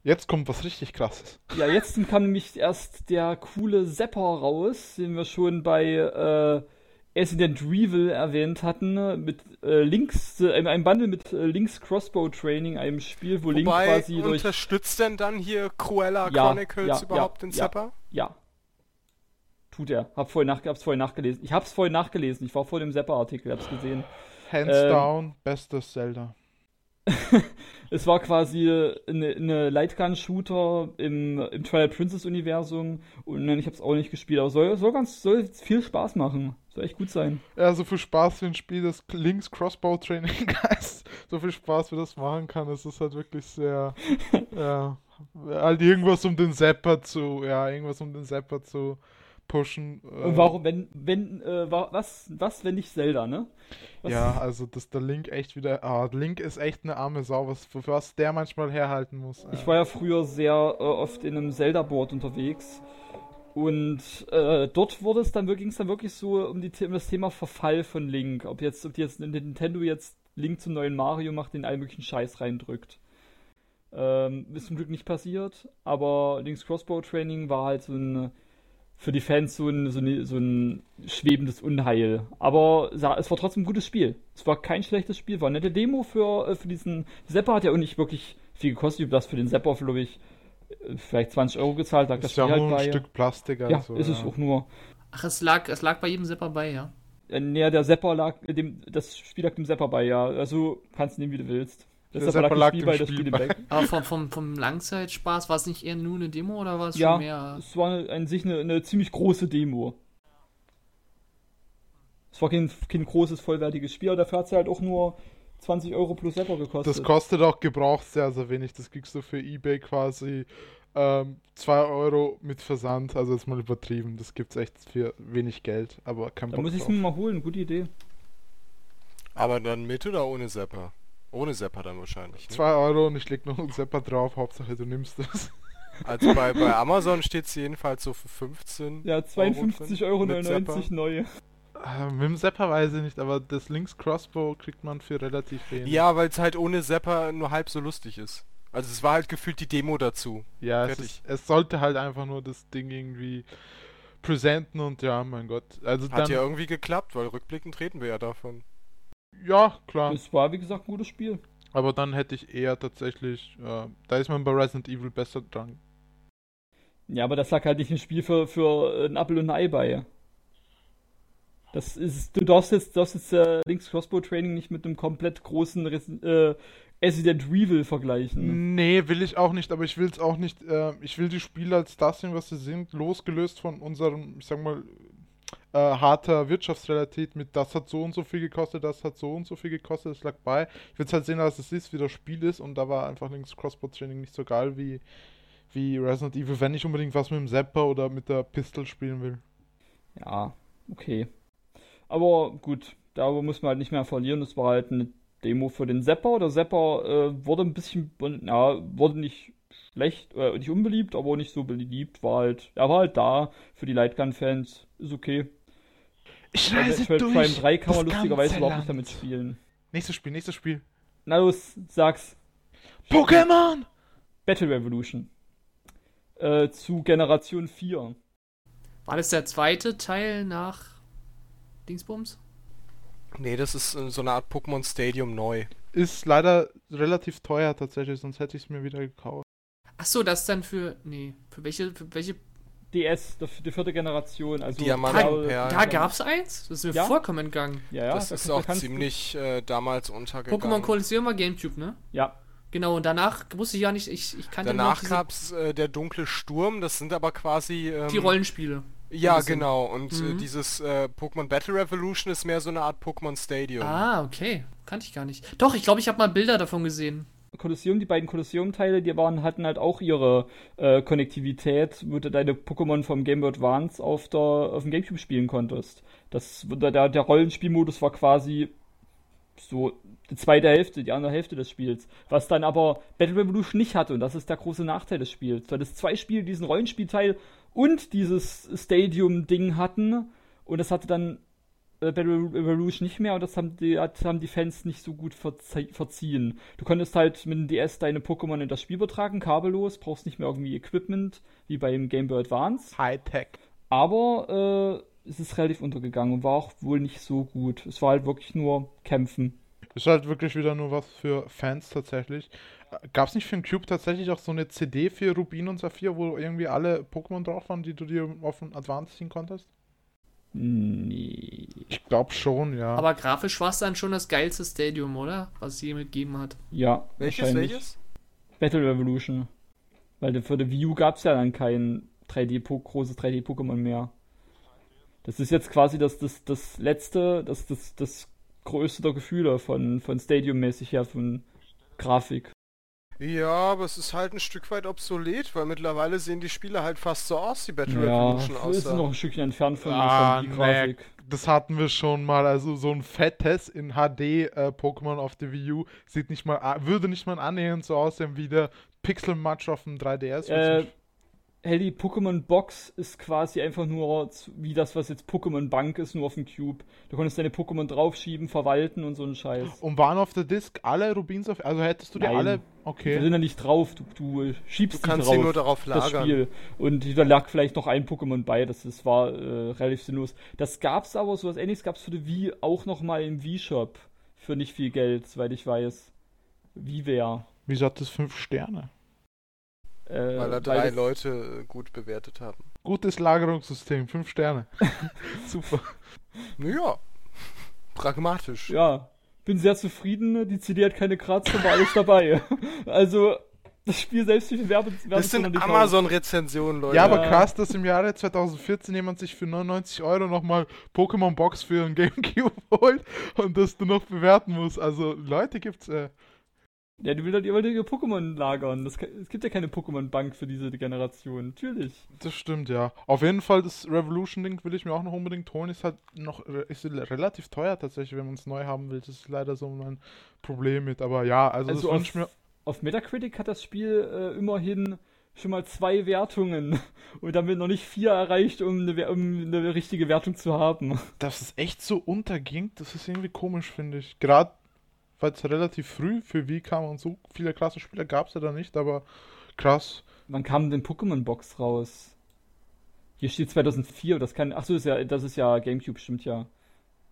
Jetzt kommt was richtig krasses. Ja, jetzt kam nämlich erst der coole Zapper raus, den wir schon bei äh, Resident Evil erwähnt hatten, mit äh, Links, äh, einem Bundle mit äh, Links Crossbow Training, einem Spiel, wo Link Wobei, quasi durch. unterstützt denn dann hier Cruella Ja, Chronicles ja, überhaupt ja, den ja. Zapper? Ja. Tut er. Hab vorhin nach, hab's vorhin nachgelesen. Ich hab's vorhin nachgelesen. Ich war vor dem Zapper-Artikel, hab's gesehen. Hands Ähm, down, bestes Zelda. Es war quasi eine, eine Lightgun-Shooter im, im Twilight Princess-Universum. Und ich hab's auch nicht gespielt, aber soll, soll ganz, soll viel Spaß machen. Soll echt gut sein. Ja, so viel Spaß für ein Spiel, das Links Crossbow Training heißt. So viel Spaß, wie das machen kann, es ist halt wirklich sehr. ja. Halt irgendwas um den Zapper zu. Ja, irgendwas um den Zapper zu pushen. äh, warum, wenn, wenn, äh, wa- was, was, wenn nicht Zelda, ne? Was, Ja, also dass der Link echt wieder. Ah, Link ist echt eine arme Sau, was, für was der manchmal herhalten muss. Ich äh. war ja früher sehr äh, oft in einem Zelda-Board unterwegs. Und äh, dort wurde es dann ging es dann wirklich so um, die, um das Thema Verfall von Link. Ob jetzt, ob die jetzt Nintendo jetzt Link zum neuen Mario macht, den all möglichen Scheiß reindrückt. Ähm, ist zum Glück nicht passiert, aber Links Crossbow Training war halt so ein für die Fans so ein, so, ein, so ein schwebendes Unheil. Aber es war trotzdem ein gutes Spiel. Es war kein schlechtes Spiel, war eine nette Demo für, äh, für diesen Zapper, hat ja auch nicht wirklich viel gekostet. Ich habe das für den Zapper, glaube ich, äh, vielleicht 20 Euro gezahlt, lag das ist ja Spiel nur halt ein bei. Stück Plastik. ja, Also, ist es auch nur. Ach, es lag, es lag bei jedem Zipper bei, ja. Äh, nee, der Zapper lag, dem, das Spiel lag dem Zapper bei, ja. Also kannst du nehmen, wie du willst. Das Der Zapper Zapper lag dem dem Spiel bei, das Spiel weg. Aber vom, vom, vom Langzeitspaß war es nicht eher nur eine Demo oder war es Ja, schon mehr? es war an sich eine, eine ziemlich große Demo. Es war kein, kein großes, vollwertiges Spiel, aber dafür hat es halt auch nur 20 Euro plus Zapper gekostet. Das kostet auch gebraucht sehr, sehr wenig. Das kriegst du für Ebay quasi ähm, 2 Euro mit Versand. Also jetzt mal übertrieben. Das gibt's echt für wenig Geld, aber kein da Bock muss ich es mir mal holen, gute Idee. Aber dann mit oder ohne Zapper? Ohne Zapper dann wahrscheinlich. Ne? 2 Euro und ich leg noch einen Zapper drauf. Hauptsache du nimmst es. Also bei, bei Amazon steht es jedenfalls so für 15. Ja, 52,99 Euro Mit Zapper. neu. Äh, mit dem Zapper weiß ich nicht, aber das Links Crossbow kriegt man für relativ wenig. Ja, weil es halt ohne Zapper nur halb so lustig ist. Also es war halt gefühlt die Demo dazu. Ja, es, Fertig. ist, es sollte halt einfach nur das Ding irgendwie präsenten und ja, mein Gott. Also Hat dann, ja irgendwie geklappt, weil rückblickend reden wir ja davon. Ja, klar. Es war, wie gesagt, ein gutes Spiel. Aber dann hätte ich eher tatsächlich, äh, da ist man bei Resident Evil besser dran. Ja, aber das lag halt nicht ein Spiel für, für ein Apple und ein Ei bei. Das ist, du darfst jetzt, darfst jetzt äh, Links Crossbow Training nicht mit einem komplett großen Res äh, Resident Evil vergleichen. Nee, will ich auch nicht, aber ich will es auch nicht, äh, ich will die Spiele als das sehen, was sie sind, losgelöst von unserem, ich sag mal, äh, harter Wirtschaftsrealität mit das hat so und so viel gekostet, das hat so und so viel gekostet, das lag bei. Ich will es halt sehen, dass es ist, wie das Spiel ist und da war einfach links Crossbow Training nicht so geil wie, wie Resident Evil, wenn ich unbedingt was mit dem Zapper oder mit der Pistol spielen will. Ja, okay. Aber gut, darüber muss man halt nicht mehr verlieren. Das war halt eine Demo für den Zapper. Der Zapper äh, wurde ein bisschen, ja, wurde nicht schlecht, äh, nicht unbeliebt, aber nicht so beliebt. War halt, er war halt da für die Lightgun-Fans. Ist okay. Ich reise durch Prime 3 kann man das lustigerweise überhaupt nicht damit spielen. Nächstes Spiel, nächstes Spiel. Na los, sag's. Pokémon! Battle Revolution. Äh, zu Generation 4. War das der zweite Teil nach Dingsbums? Nee, das ist äh, so eine Art Pokémon Stadium neu. Ist leider relativ teuer tatsächlich, sonst hätte ich es mir wieder gekauft. Ach so, das ist dann für. Nee, für welche. Für welche DS, die vierte Generation. Also Diamant da, da gab's eins? Das ist mir Ja. vollkommen entgangen. Ja, ja, das da- ist auch ziemlich äh, damals untergegangen. Pokémon Colosseum war Gamecube, ne? Ja, Genau, und danach wusste ich ja nicht, ich, ich kannte Danach gab's äh, der dunkle Sturm, das sind aber quasi... Ähm, die Rollenspiele. Ja, genau. Und äh, Mhm. dieses äh, Pokémon Battle Revolution ist mehr so eine Art Pokémon Stadium. Ah, okay. Kannte ich gar nicht. Doch, ich glaube, ich habe mal Bilder davon gesehen. Kolosseum, die beiden Kolosseum-Teile, die waren, hatten halt auch ihre äh, Konnektivität, wo du deine Pokémon vom Game Boy Advance auf, der, auf dem Gamecube spielen konntest. Das, der, der Rollenspielmodus war quasi so die zweite Hälfte, die andere Hälfte des Spiels. Was dann aber Battle Revolution nicht hatte und das ist der große Nachteil des Spiels. Weil das zwei Spiele diesen Rollenspielteil und dieses Stadium-Ding hatten und das hatte dann Battle Revolution nicht mehr und das haben die, hat- haben die Fans nicht so gut verzie verziehen. Du konntest halt mit dem DS deine Pokémon in das Spiel übertragen, kabellos, brauchst nicht mehr irgendwie Equipment wie beim Game Boy Advance. Hightech. Aber äh, es ist relativ untergegangen und war auch wohl nicht so gut. Es war halt wirklich nur Kämpfen. Ist halt wirklich wieder nur was für Fans tatsächlich. Gab es nicht für den Cube tatsächlich auch so eine CD für Rubin und Saphir, wo irgendwie alle Pokémon drauf waren, die du dir auf den Advance ziehen konntest? Nee. Ich glaube schon, ja. Aber grafisch war es dann schon das geilste Stadium, oder? Was es je mitgegeben hat. Ja, welches, welches? Battle Revolution. Weil für die Wii U gab es ja dann kein 3D -Po großes 3D-Pokémon mehr. Das ist jetzt quasi das, das, das letzte, das, das, das größte der Gefühle von, von Stadium-mäßig her, von Grafik. Ja, aber es ist halt ein Stück weit obsolet, weil mittlerweile sehen die Spiele halt fast so aus, die Battle Ja, Revolution es ist noch ein Stückchen entfernt von, Ah, von die nee. Grafik. Das hatten wir schon mal, also so ein fettes in HD äh, Pokémon auf der Wii U sieht nicht mal, würde nicht mal annähernd so aussehen wie der Pixel Match auf dem 3DS. Äh, hey, die Pokémon Box ist quasi einfach nur wie das, was jetzt Pokémon Bank ist, nur auf dem Cube. Du konntest deine Pokémon draufschieben, verwalten und so einen Scheiß. Und waren auf der Disc alle Rubins auf, also hättest du die Nein. alle, Die okay. sind da nicht drauf, du, du schiebst Du die kannst drauf. sie nur darauf das lagern. Spiel. Und da lag vielleicht noch ein Pokémon bei, das, das war äh, relativ sinnlos. Das gab's aber, sowas ähnliches gab's für die Wii auch noch mal im Wii-Shop. Für nicht viel Geld, soweit ich weiß. WiiWare. Wieso hat das fünf Sterne? Äh, Weil da drei das- Leute äh, gut bewertet haben. Gutes Lagerungssystem, fünf Sterne. Super. Naja, pragmatisch. Ja, bin sehr zufrieden. Die CD hat keine Kratzer, war alles dabei. also, das Spiel selbst wie viel Werbe Das sind Amazon-Rezensionen, Leute. Ja, aber Ja. krass, dass im Jahre 2014 jemand sich für 99 Euro nochmal Pokémon Box für ein Gamecube holt und das du noch bewerten musst. Also Leute gibt's. Äh, Ja, die will halt, ihr wollt ihr Pokémon lagern. Das, es gibt ja keine Pokémon-Bank für diese Generation. Natürlich. das stimmt, ja. Auf jeden Fall, das Revolution-Ding will ich mir auch noch unbedingt holen. Ist halt noch re- ist relativ teuer tatsächlich, wenn man es neu haben will. Das ist leider so mein Problem mit. Aber ja, also, Also das auf, mir. auf Metacritic hat das Spiel äh, immerhin schon mal zwei Wertungen und damit noch nicht vier erreicht, um eine, um eine richtige Wertung zu haben. Dass es echt so unterging, das ist irgendwie komisch, finde ich. Gerade weil es relativ früh für Wii kam und so viele klasse Spieler gab es ja da nicht, aber krass. Wann kam denn Pokémon-Box raus? Hier steht 2004, das kann. Achso, das ist ja, das ist ja Gamecube, stimmt ja.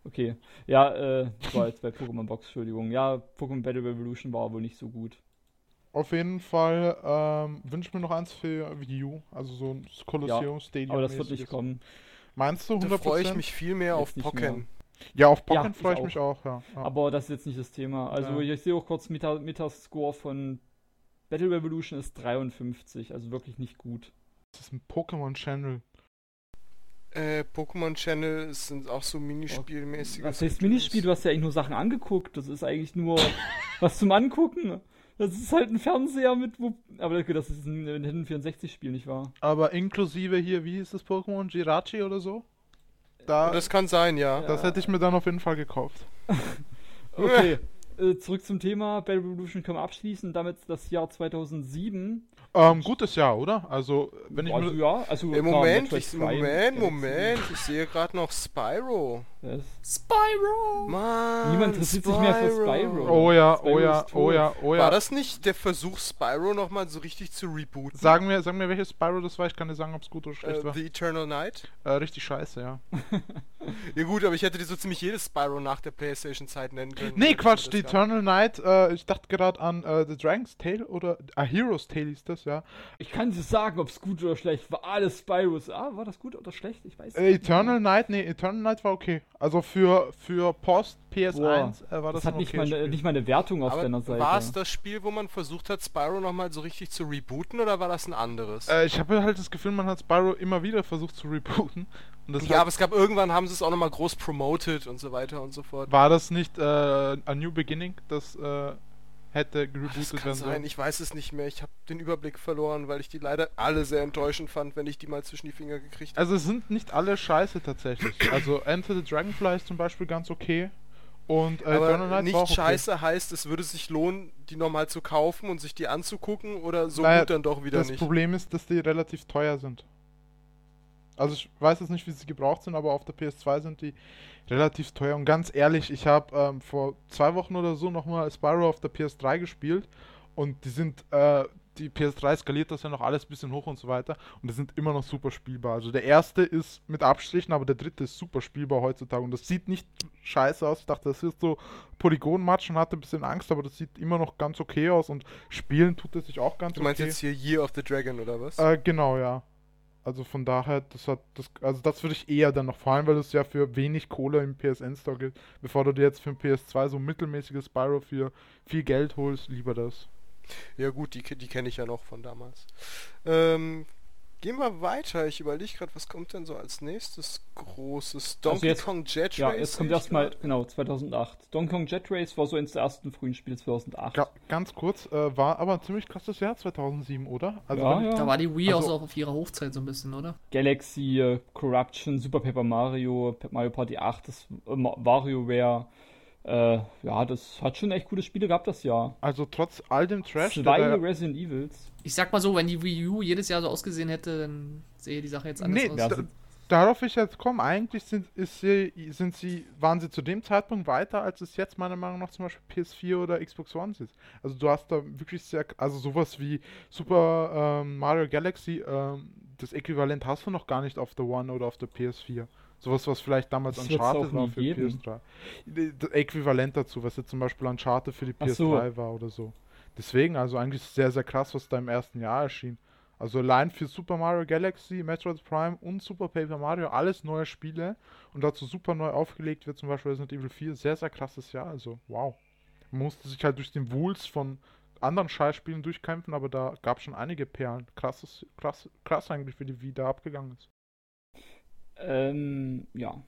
Okay. Ja, äh, das war jetzt bei Pokémon Box, Entschuldigung. Ja, Pokémon Battle Revolution war wohl nicht so gut. Auf jeden Fall ähm, wünsche ich mir noch eins für Wii U, also so ein Colosseum Stadium. Aber das wird nicht kommen. Meinst du 100%? Da freue ich mich viel mehr auf Pokémon. Ja, auf Pokémon Ja, freue ich ich mich auch, ja. ja. Aber das ist jetzt nicht das Thema. Also Ja. ich sehe auch kurz Meta Metascore von Battle Revolution ist 53, also wirklich nicht gut. Das ist ein Pokémon Channel. Äh, Pokémon Channel sind auch so Minispielmäßige. Was heißt Minispiel? Du hast ja eigentlich nur Sachen angeguckt. Das ist eigentlich nur was zum Angucken. Das ist halt ein Fernseher mit. Wo aber okay, das ist ein Nintendo 64-Spiel, nicht wahr? Aber inklusive hier, wie hieß das Pokémon? Jirachi oder so? Da, Das kann sein, ja. das hätte ich mir dann auf jeden Fall gekauft. Okay, äh, zurück zum Thema. Battle Revolution können wir abschließen. Damit das Jahr 2007. Ähm, gutes Jahr, oder? Also, wenn ich also, mir. ja, also Im klar, Moment, ich, Moment, Moment. Ich sehe gerade noch Spyro. Spyro! Mann, Niemand interessiert sich mehr für Spyro. Oh ja, Spyro oh ja, oh tot. ja, oh War ja. das nicht der Versuch, Spyro nochmal so richtig zu rebooten? Sagen wir, sagen wir, welches Spyro das war. Ich kann dir sagen, ob es gut oder schlecht äh, war. The Eternal Night? Äh, richtig scheiße, ja. Ja gut, aber ich hätte dir so ziemlich jedes Spyro nach der Playstation-Zeit nennen können. Nee, Quatsch, gehabt. Eternal Night, äh, ich dachte gerade an äh, The Dragon's Tale oder A Hero's Tale hieß das, ja. Ich kann dir sagen, ob es gut oder schlecht war. Alles Spyros. Ah, war das gut oder schlecht? Ich weiß Äh, Eternal Night, nee, Eternal Night war okay. Also für, für Post PS1 äh, war das, Das hat ein nicht okayes mal, nicht mal eine Wertung auf Aber deiner Seite. war es das Spiel, wo man versucht hat, Spyro nochmal so richtig zu rebooten oder war das ein anderes? Äh, ich habe halt das Gefühl, man hat Spyro immer wieder versucht zu rebooten. Und das ja, aber es gab irgendwann, haben sie es auch nochmal groß promoted und so weiter und so fort. war das nicht äh, A New Beginning, das äh, hätte Das gerebootet kann werden sollen? ich weiß es nicht mehr. Ich habe den Überblick verloren, weil ich die leider alle sehr enttäuschend fand, wenn ich die mal zwischen die Finger gekriegt habe. Also es sind nicht alle scheiße tatsächlich. Also Enter the Dragonfly ist zum Beispiel ganz okay. Und äh, Aber Night nicht war auch okay. scheiße heißt, es würde sich lohnen, die nochmal zu kaufen und sich die anzugucken oder so Naja, gut dann doch wieder das nicht. Problem ist, dass die relativ teuer sind. Also ich weiß jetzt nicht, wie sie gebraucht sind, aber auf der PS2 sind die relativ teuer. Und ganz ehrlich, ich habe ähm, vor zwei Wochen oder so nochmal Spyro auf der PS3 gespielt und die sind, äh, die PS3 skaliert das ja noch alles ein bisschen hoch und so weiter und die sind immer noch super spielbar. Also der erste ist mit Abstrichen, aber der dritte ist super spielbar heutzutage und das sieht nicht scheiße aus. Ich dachte, das ist so Polygonmatsch und hatte ein bisschen Angst, aber das sieht immer noch ganz okay aus und spielen tut es sich auch ganz Du meinst okay. jetzt hier Year of the Dragon oder was? Äh, genau, ja. Also von daher, das hat das, also das würde ich eher dann noch, vor allem weil es ja für wenig Kohle im PSN Store gibt, bevor du dir jetzt für ein PS2 so ein mittelmäßiges Spyro für viel Geld holst, lieber das. Ja gut, die, die kenne ich ja noch von damals. Ähm, gehen wir weiter. Ich überlege gerade, was kommt denn so als nächstes großes? Donkey jetzt- Kong Jet Ja, Race jetzt kommt erstmal, genau, 2008. Donkey Kong Jet Race war so eines der ersten frühen Spiele 2008. Ga ganz kurz, äh, war aber ein ziemlich krasses Jahr 2007, oder? Also Ja, wenn- ja. Da war die Wii Also- auch auf ihrer Hochzeit so ein bisschen, oder? Galaxy, äh, Corruption, Super Paper Mario, Mario Party 8, das äh, WarioWare. Äh, ja, das hat schon echt coole Spiele gehabt das Jahr. also trotz all dem Trash, Zwei Resident Evils. Ich sag mal so, wenn die Wii U jedes Jahr so ausgesehen hätte, dann sähe die Sache jetzt anders Nee, aus. Sind- darauf will ich jetzt kommen. Eigentlich sind, ist sie, sind sie, waren sie zu dem Zeitpunkt weiter, als es jetzt meiner Meinung nach zum Beispiel PS4 oder Xbox One ist. Also du hast da wirklich sehr, also sowas wie Super ähm, Mario Galaxy, ähm, das Äquivalent hast du noch gar nicht auf der One oder auf der PS4. Sowas, was vielleicht damals Das Uncharted war für geben. PS3. Das Äquivalent dazu, was jetzt zum Beispiel Uncharted für die Ach so. PS3 war oder so. Deswegen, also eigentlich sehr, sehr krass, was da im ersten Jahr erschien. Also allein für Super Mario Galaxy, Metroid Prime und Super Paper Mario alles neue Spiele und dazu super neu aufgelegt wird, zum Beispiel Resident Evil 4. Sehr, sehr krasses Jahr, also wow. Man musste sich halt durch den Wulst von anderen Scheißspielen durchkämpfen, aber da gab es schon einige Perlen. Krasses, krass, krass eigentlich, wie die Wii da abgegangen ist. Ähm, ja,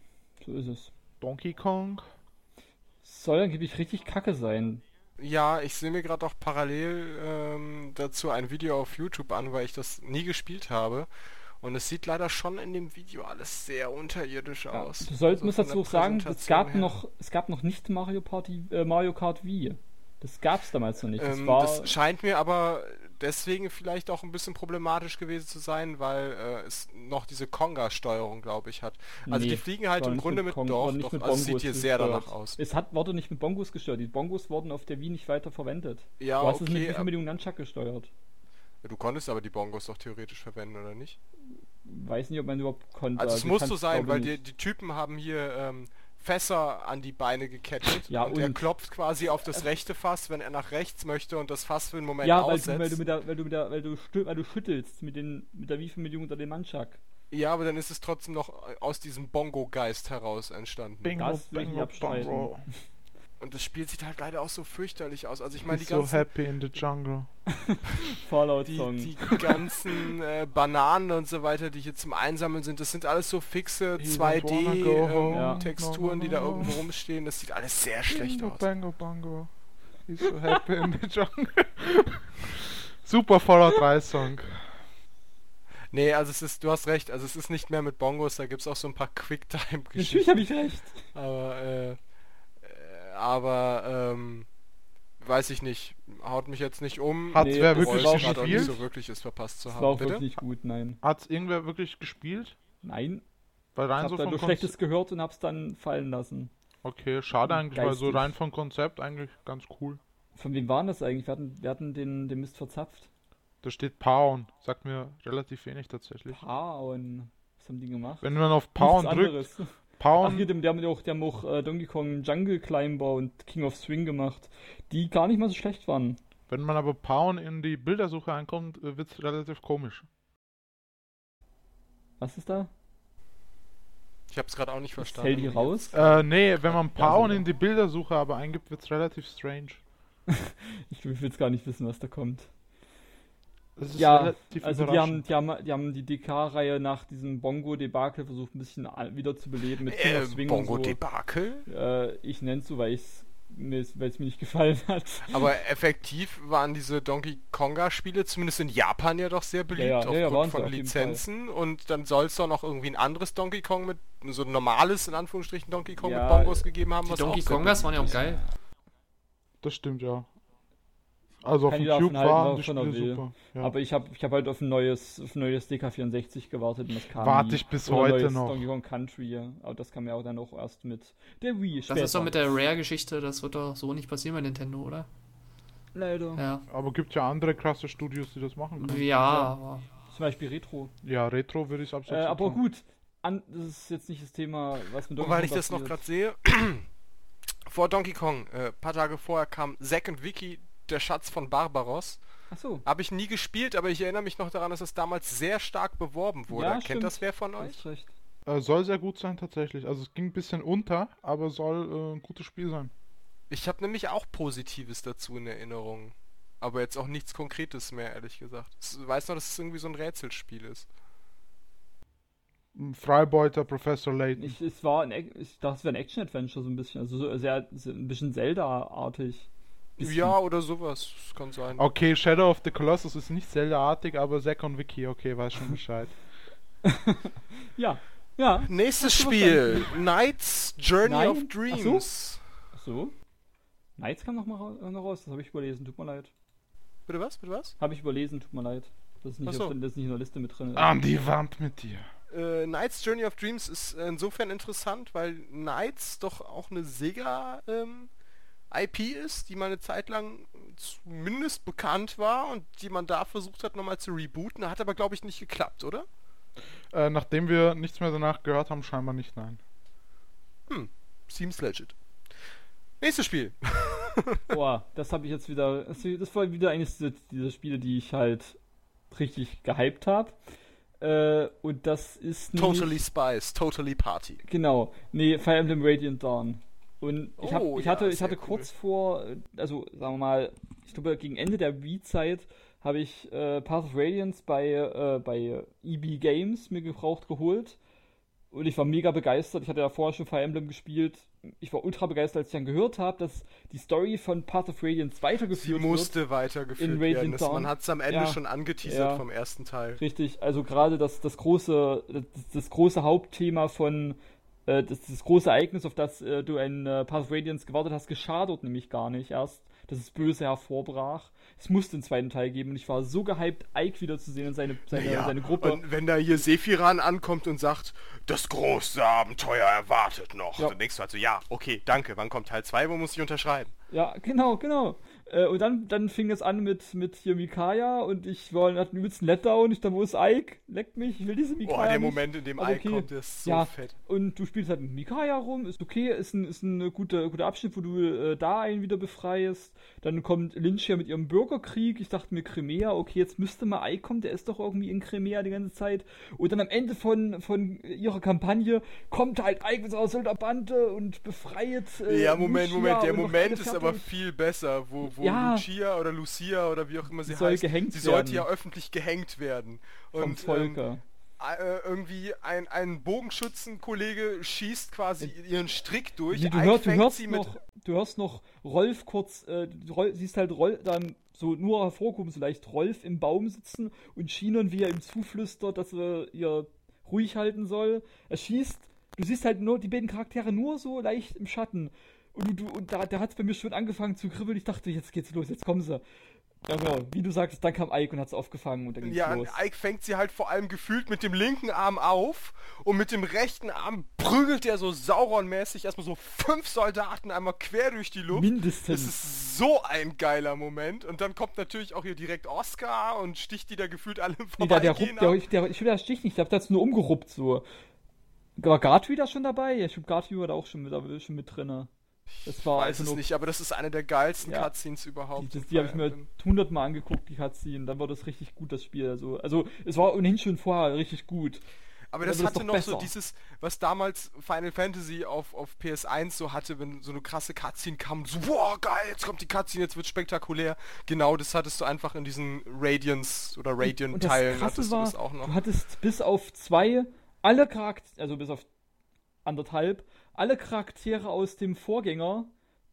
so ist es. Donkey Kong. Soll angeblich richtig kacke sein. Ja, ich sehe mir gerade auch parallel ähm, dazu ein Video auf YouTube an, weil ich das nie gespielt habe. Und es sieht leider schon in dem Video alles sehr unterirdisch Ja, aus. du sollst, Also musst dazu auch sagen, es gab her. noch, es gab noch nicht Mario Party, äh, Mario Kart Wii. Das gab's damals noch nicht. Das Ähm, war, das scheint mir aber deswegen vielleicht auch ein bisschen problematisch gewesen zu sein, weil äh, es noch diese Konga-Steuerung, glaube ich, hat. Also Nee, die fliegen halt im nicht Grunde mit Kong- doch, nicht doch, mit also es sieht hier sehr danach aus. Es hat, wurde nicht mit Bongos gesteuert. Die Bongos wurden auf der Wii nicht weiter verwendet. Ja, du hast es mit okay. wie aber- mit dem Nunchuck gesteuert. Du konntest aber die Bongos doch theoretisch verwenden, oder nicht? Weiß nicht, ob man überhaupt konnte. Also es du muss so sein, weil die, nicht. die Typen haben hier ähm, Fässer an die Beine gekettet Ja, und, er und- klopft quasi auf das rechte Fass, wenn er nach rechts möchte und das Fass für einen Moment Ja, weil du, aussetzt. weil du mit der, weil du mit der, weil du, stü- weil du schüttelst mit den, mit der Wii-Verbindung unter dem Nunchuck. Ja, aber dann ist es trotzdem noch aus diesem Bongo-Geist heraus entstanden. Bingo, Das will ich abstreiten. bongo. Und das Spiel sieht halt leider auch so fürchterlich aus. Also ich meine, die so ganzen, happy in the jungle. die, Fallout-Song. die ganzen äh, Bananen und so weiter, die hier zum Einsammeln sind, das sind alles so fixe He don't wanna go home. Ja. 2D-Texturen, die da irgendwo rumstehen. Das sieht alles sehr schlecht Bingo, aus. bango, bongo. He's so happy in the jungle. Super Fallout 3 Song. Nee, also es ist, du hast recht, also es ist nicht mehr mit Bongos, da gibt es auch so ein paar Natürlich Quicktime-Geschichten. habe ich recht. Aber, äh, aber, ähm, weiß ich nicht, haut mich jetzt nicht um. Hat's Nee, wer wirklich war auch nicht gespielt? so wirklich es verpasst zu Das haben. war auch Bitte? wirklich nicht gut, nein. Hat's irgendwer wirklich gespielt? Nein, Weil ich rein habe so da vom nur Konzept. Schlechtes gehört und hab's dann fallen lassen. Okay, schade eigentlich, weil so Geistig. rein vom Konzept eigentlich ganz cool. Von wem waren das eigentlich? Wir hatten, wir hatten den, den Mist verzapft. Da steht Pound. Sagt mir relativ wenig tatsächlich. Paon. Was haben die gemacht? Wenn man auf Pound drückt, anderes. Ach, Pound, hier, die, die haben auch, die haben auch äh, Donkey Kong Jungle Climber und King of Swing gemacht, die gar nicht mal so schlecht waren. wenn man aber Pound in die Bildersuche einkommt, äh, wird's relativ komisch. Was ist da? Ich habe es gerade auch nicht verstanden. hält die raus? Äh, nee, wenn man Pound in die Bildersuche aber eingibt, wird's relativ strange. Ich will jetzt gar nicht wissen, was da kommt. Ja, Also die haben, die haben, die haben die DK-Reihe nach diesem Bongo-Debakel versucht ein bisschen wiederzubeleben mit King Äh, of Swing und so. Bongo-Debakel? Äh, ich nenne es so, weil es mir, weil es mir nicht gefallen hat. Aber effektiv waren diese Donkey Konga-Spiele zumindest in Japan ja doch sehr beliebt, ja, ja, ja, aufgrund sie von auf jeden Lizenzen. Und dann soll es doch noch irgendwie ein anderes Donkey Kong mit, so ein normales, in Anführungsstrichen, Donkey Kong Ja, mit Bongos gegeben haben. Die was Donkey Kongas waren ja auch geil. Das stimmt, ja. Also auf dem Cube er Spiele will. super. Ja. Aber ich habe ich hab halt auf ein neues, auf ein neues DK64 gewartet und das kam Warte nie. ich bis Oder heute neues noch. Donkey Kong Country, aber das kam ja auch dann auch erst mit der Wii Das ist doch später. mit der Rare-Geschichte, das wird doch so nicht passieren bei Nintendo, oder? Leider. Ja. Aber gibt ja andere krasse Studios, die das machen können. Ja, aber Zum Beispiel Retro. Ja, Retro würde ich Äh, absolut aber sagen. gut, an, das ist jetzt nicht das Thema, was mit Und weil ich das noch gerade sehe, vor Donkey Kong, äh, paar Tage vorher kam Zack und Vicky, der Schatz von Barbaros. Achso. Habe ich nie gespielt, aber ich erinnere mich noch daran, dass es damals sehr stark beworben wurde. Ja, Kennt stimmt. das wer von euch? Äh, soll sehr gut sein tatsächlich. Also es ging ein bisschen unter, aber soll äh, ein gutes Spiel sein. Ich habe nämlich auch Positives dazu in Erinnerung. Aber jetzt auch nichts Konkretes mehr, ehrlich gesagt. Ich weiß noch, dass es irgendwie so ein Rätselspiel ist. Ein Freibeuter Professor Layton. Ich, es war ein, ich dachte, es wäre ein Action-Adventure so ein bisschen. Also so sehr, so ein bisschen Zelda-artig. Ja, oder sowas. Das kann sein. Okay, Shadow of the Colossus ist nicht Zelda-artig, aber Zack und Vicky, okay, weiß schon Bescheid. Ja. Ja. Nächstes Spiel. Knight's Journey Nein? of Ach so. Dreams. Ach so. Nights kam noch mal ra- noch raus. Das habe ich überlesen. Tut mir leid. Bitte was? Bitte was? Habe ich überlesen. Tut mir leid. Das ist nicht, so. auf, das ist nicht in der Liste mit drin. ist. An die Wand mit dir. Äh, Knight's Journey of Dreams ist insofern interessant, weil Knights doch auch eine Sega ähm, IP ist, die mal eine Zeit lang zumindest bekannt war und die man da versucht hat nochmal zu rebooten. Hat aber glaube ich nicht geklappt, oder? Äh, nachdem wir nichts mehr danach gehört haben, scheinbar nicht, nein. Seems legit. Nächstes Spiel. Boah, das habe ich jetzt wieder. Das, war wieder eines dieser, Spiele, die ich halt richtig gehypt habe. Äh, und das ist Totally Spice, Totally Party. Genau. Nee, Fire Emblem Radiant Dawn. Und ich, hab, Oh, ich ja, hatte, ich hatte cool. kurz vor, äh, also sagen wir mal, ich glaube gegen Ende der Wii-Zeit habe ich äh, Path of Radiance bei, äh, bei EB Games mir gebraucht geholt. Und ich war mega begeistert. Ich hatte ja vorher schon Fire Emblem gespielt. Ich war ultra begeistert, als ich dann gehört habe, dass die Story von Path of Radiance Sie weitergeführt wird. musste weitergeführt in werden. Das, man hat es am Ende Ja. schon angeteasert Ja. vom ersten Teil. Richtig, also gerade das, das große, das, das große Hauptthema von äh, das, das große Ereignis, auf das äh, du in äh, Path of Radiance gewartet hast, geschah dort nämlich gar nicht erst. dass es böse hervorbrach. Es musste einen zweiten Teil geben und ich war so gehypt, Ike wiederzusehen und seine, seine, Ja, seine Gruppe. Und wenn da hier Sephiran ankommt und sagt, das große Abenteuer erwartet noch, Ja. dann denkst du halt so, ja, okay, danke, wann kommt Teil 2, wo muss ich unterschreiben? Ja, genau, genau. Äh, und dann, dann fing es an mit, mit hier Mikaya und ich war hatte einen übelsten Letdown. Ich dachte, wo ist Ike? Leckt mich, ich will diese Mikaya. Boah, der nicht. Moment, in dem Aber Ike kommt, der ist so ja, fett. Und du spielst halt mit Mikaya rum, ist okay, ist ein, ist ein guter, guter Abschnitt, wo du äh, da einen wieder befreist. Dann kommt Lynch ja mit ihrem Bürgerkrieg. Ich dachte mir, Crimea, okay, jetzt müsste mal Ike kommen, der ist doch irgendwie in Crimea die ganze Zeit. Und dann am Ende von, von ihrer Kampagne kommt halt Ike mit seiner Söldnerbande und befreit. Äh, Ja, Moment, Lucia Moment, der Moment ist aber viel besser, wo, wo Ja. Lucia oder Lucia oder wie auch immer sie Soll heißt, gehängt sie sollte werden. ja öffentlich gehängt werden. vom Und ähm, Volker. äh, irgendwie ein, ein Bogenschützenkollege schießt quasi ihren Strick durch, Nee, du, hörst, du, hörst noch, du hörst noch Rolf kurz, äh, Rolf, siehst halt Rolf dann so nur hervorkommen, so leicht Rolf im Baum sitzen und Shinon, wie er ihm zuflüstert, dass er ihr ruhig halten soll. Er schießt, du siehst halt nur die beiden Charaktere nur so leicht im Schatten. Und, du, und da, da hat es bei mir schon angefangen zu kribbeln. Ich dachte, jetzt geht's los, jetzt kommen sie. Ja, genau. Wie du sagst, dann kam Ike und hat es aufgefangen und dann ging's Ja, und los. Ike fängt sie halt vor allem gefühlt mit dem linken Arm auf und mit dem rechten Arm prügelt er so Sauron-mäßig erstmal so fünf Soldaten einmal quer durch die Luft. Mindestens. Es ist so ein geiler Moment. Und dann kommt natürlich auch hier direkt Oscar und sticht die da gefühlt alle im Nee, der, der, rupp, der, ab. der, ich will der Stich nicht, der hat das nur umgeruppt so. War Gartry da schon dabei? Ja, ich glaube, Gartry war da auch schon mit, schon mit drin. Das war Weiß also es nicht, aber das ist eine der geilsten Ja. Cutscenes überhaupt. Die, die habe ich mir hundertmal angeguckt, die Cutscene. Dann war das richtig gut, das Spiel. Also, also es war ohnehin schon vorher richtig gut. Aber Aber das das hatte noch so besser. dieses, was damals Final Fantasy auf, auf PS1 so hatte, wenn so eine krasse Cutscene kam, so, wow, geil, jetzt kommt die Cutscene, jetzt wird spektakulär. Genau, das hattest du einfach in diesen Radiance oder Radiant-Teilen hattest war, du das auch noch. du hattest bis auf zwei alle Charaktere, also bis auf anderthalb, alle Charaktere aus dem Vorgänger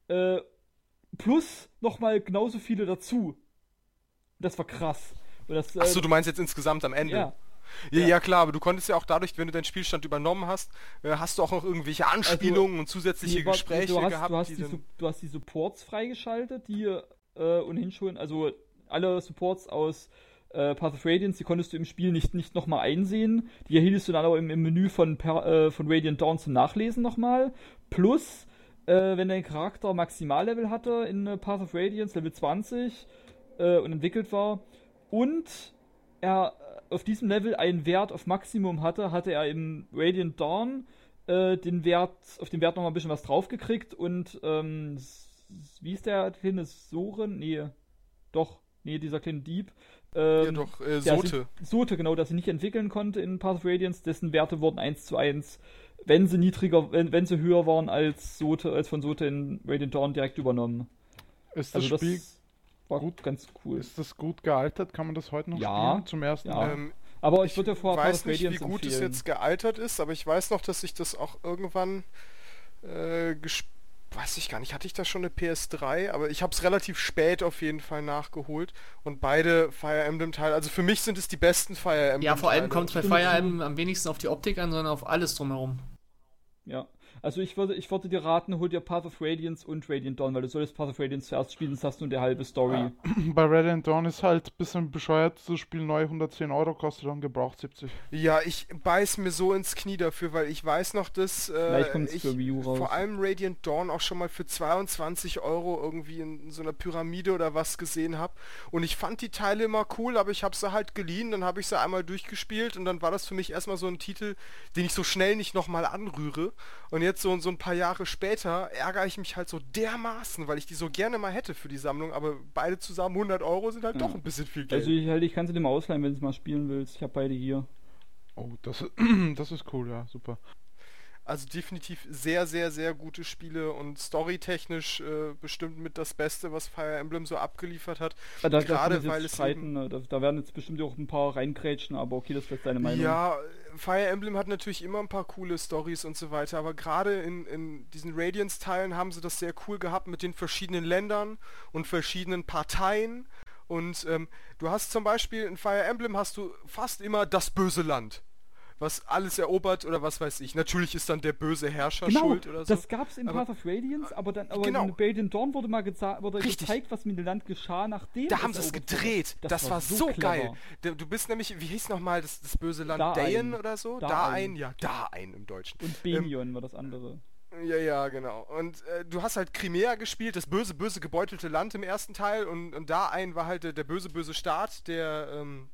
äh, plus nochmal genauso viele dazu. Das war krass. Und das, äh, Achso, du meinst jetzt insgesamt am Ende? ja. Ja, Ja. ja, klar, aber du konntest ja auch dadurch, wenn du deinen Spielstand übernommen hast, äh, hast du auch noch irgendwelche Anspielungen und zusätzliche Nee, Gespräche du hast, gehabt, du hast, die die, du hast die Supports freigeschaltet, die äh, ohnehin schon, also alle Supports aus äh, Path of Radiance, die konntest du im Spiel nicht, nicht nochmal einsehen. Die erhieltest du dann aber im, im Menü von, per, äh, von Radiant Dawn zum Nachlesen nochmal. Plus, äh, wenn dein Charakter Maximallevel hatte in äh, Path of Radiance, Level 20 äh, und entwickelt war und er äh, auf diesem Level einen Wert auf Maximum hatte, hatte er im Radiant Dawn den Wert, auf den Wert nochmal ein bisschen was draufgekriegt und ähm, wie ist der kleine Soren? Nee, doch, nee, dieser kleine Dieb. Ähm, ja, doch, äh, Sote. sie- Sote, genau, das sie nicht entwickeln konnte in Path of Radiance, dessen Werte wurden 1 zu 1, wenn sie niedriger, wenn, wenn sie höher waren als Sote, als von Sote in Radiant Dawn direkt übernommen. Ist das Also Spiel, das war gut, ganz cool. ist das gut gealtert? Kann man das heute noch Ja. spielen? Zum ersten Ja. Mal? Ähm, Aber ich würde ja Ich Path weiß of nicht, wie Radiance gut es empfehlen. jetzt gealtert ist, aber ich weiß noch, dass ich das auch irgendwann äh, gesp- weiß ich gar nicht, hatte ich da schon eine PS3, aber ich habe es relativ spät auf jeden Fall nachgeholt und beide Fire Emblem Teile, also für mich sind es die besten Fire Emblem Ja, vor allem Teile. kommt es bei Fire. Emblem am wenigsten auf die Optik an, sondern auf alles drumherum. Ja. Also ich würde, ich würde dir raten, hol dir Path of Radiance und Radiant Dawn, weil du solltest Path of Radiance zuerst spielen, sonst hast du nur die halbe Story. Bei Radiant Dawn ist halt ein bisschen bescheuert, das Spiel neu 110 Euro kostet und gebraucht 70. Ja, ich beiß mir so ins Knie dafür, weil ich weiß noch, dass äh, ich für Wii U raus. vor allem Radiant Dawn auch schon mal für 22 Euro irgendwie in so einer Pyramide oder was gesehen habe. Und ich fand die Teile immer cool, aber ich habe sie halt geliehen, dann habe ich sie einmal durchgespielt und dann war das für mich erstmal so ein Titel, den ich so schnell nicht nochmal anrühre. Und jetzt so, so ein paar Jahre später ärgere ich mich halt so dermaßen, weil ich die so gerne mal hätte für die Sammlung, aber beide zusammen 100 Euro sind halt Ja. doch ein bisschen viel Geld. Also ich, halt, ich kann sie dir mal ausleihen, wenn du es mal spielen willst. Ich habe beide hier. Oh, das, das ist cool, ja, super. Also definitiv sehr, sehr, sehr gute Spiele und storytechnisch äh, bestimmt mit das Beste, was Fire Emblem so abgeliefert hat. Da, da, Gerade weil jetzt es streiten, ne? da, da werden jetzt bestimmt auch ein paar reingrätschen, aber okay, das ist jetzt deine Meinung. Ja, Fire Emblem hat natürlich immer ein paar coole Stories und so weiter, aber gerade in, in diesen Radiance-Teilen haben sie das sehr cool gehabt mit den verschiedenen Ländern und verschiedenen Parteien. Und ähm, du hast zum Beispiel in Fire Emblem hast du fast immer das böse Land. Was alles erobert oder was weiß ich. Natürlich ist dann der böse Herrscher Genau, schuld oder so. das gab's in Aber- Path of Radiance, aber dann aber Genau. in Rebellion Dawn wurde mal wurde gezeigt, was mit dem Land geschah, nachdem Da haben sie es gedreht. Das, war, so, clever. geil. Du bist nämlich, wie hieß nochmal das, das böse Land? Dain oder so? Daein. Daein, ja, Daein im Deutschen. Und Benion war das andere. Ja, ja, genau. Und äh, du hast halt Crimea gespielt, das böse, böse gebeutelte Land im ersten Teil und, und Daein war halt der, der böse, böse Staat, der, ähm,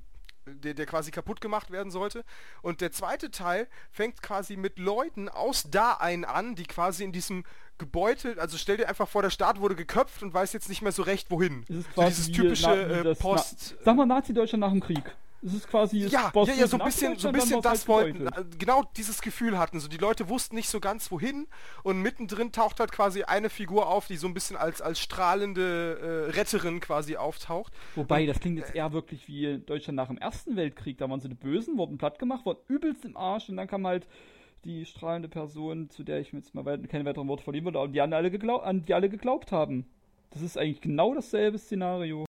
der, der quasi kaputt gemacht werden sollte. Und der zweite Teil fängt quasi mit Leuten aus Daein an, die quasi in diesem gebeutelt, also stell dir einfach vor, der Staat wurde geköpft und weiß jetzt nicht mehr so recht wohin. Es ist So dieses typische na- äh, das Post... Na, sag mal Nazi-Deutschland nach dem Krieg. Es ist quasi es Ja, ja, ja, so ein bisschen, so ein bisschen das wollten, äh, genau dieses Gefühl hatten. So die Leute wussten nicht so ganz wohin und mittendrin taucht halt quasi eine Figur auf, die so ein bisschen als, als strahlende äh, Retterin quasi auftaucht. Wobei, das klingt jetzt eher wirklich wie Deutschland nach dem Ersten Weltkrieg. Da waren sie die Bösen, wurden platt gemacht, wurden übelst im Arsch und dann kam halt die strahlende Person, zu der ich mir jetzt mal weit, keine weiteren Worte verlieren würde, aber die an alle, an die alle geglaubt haben. Das ist eigentlich genau dasselbe Szenario.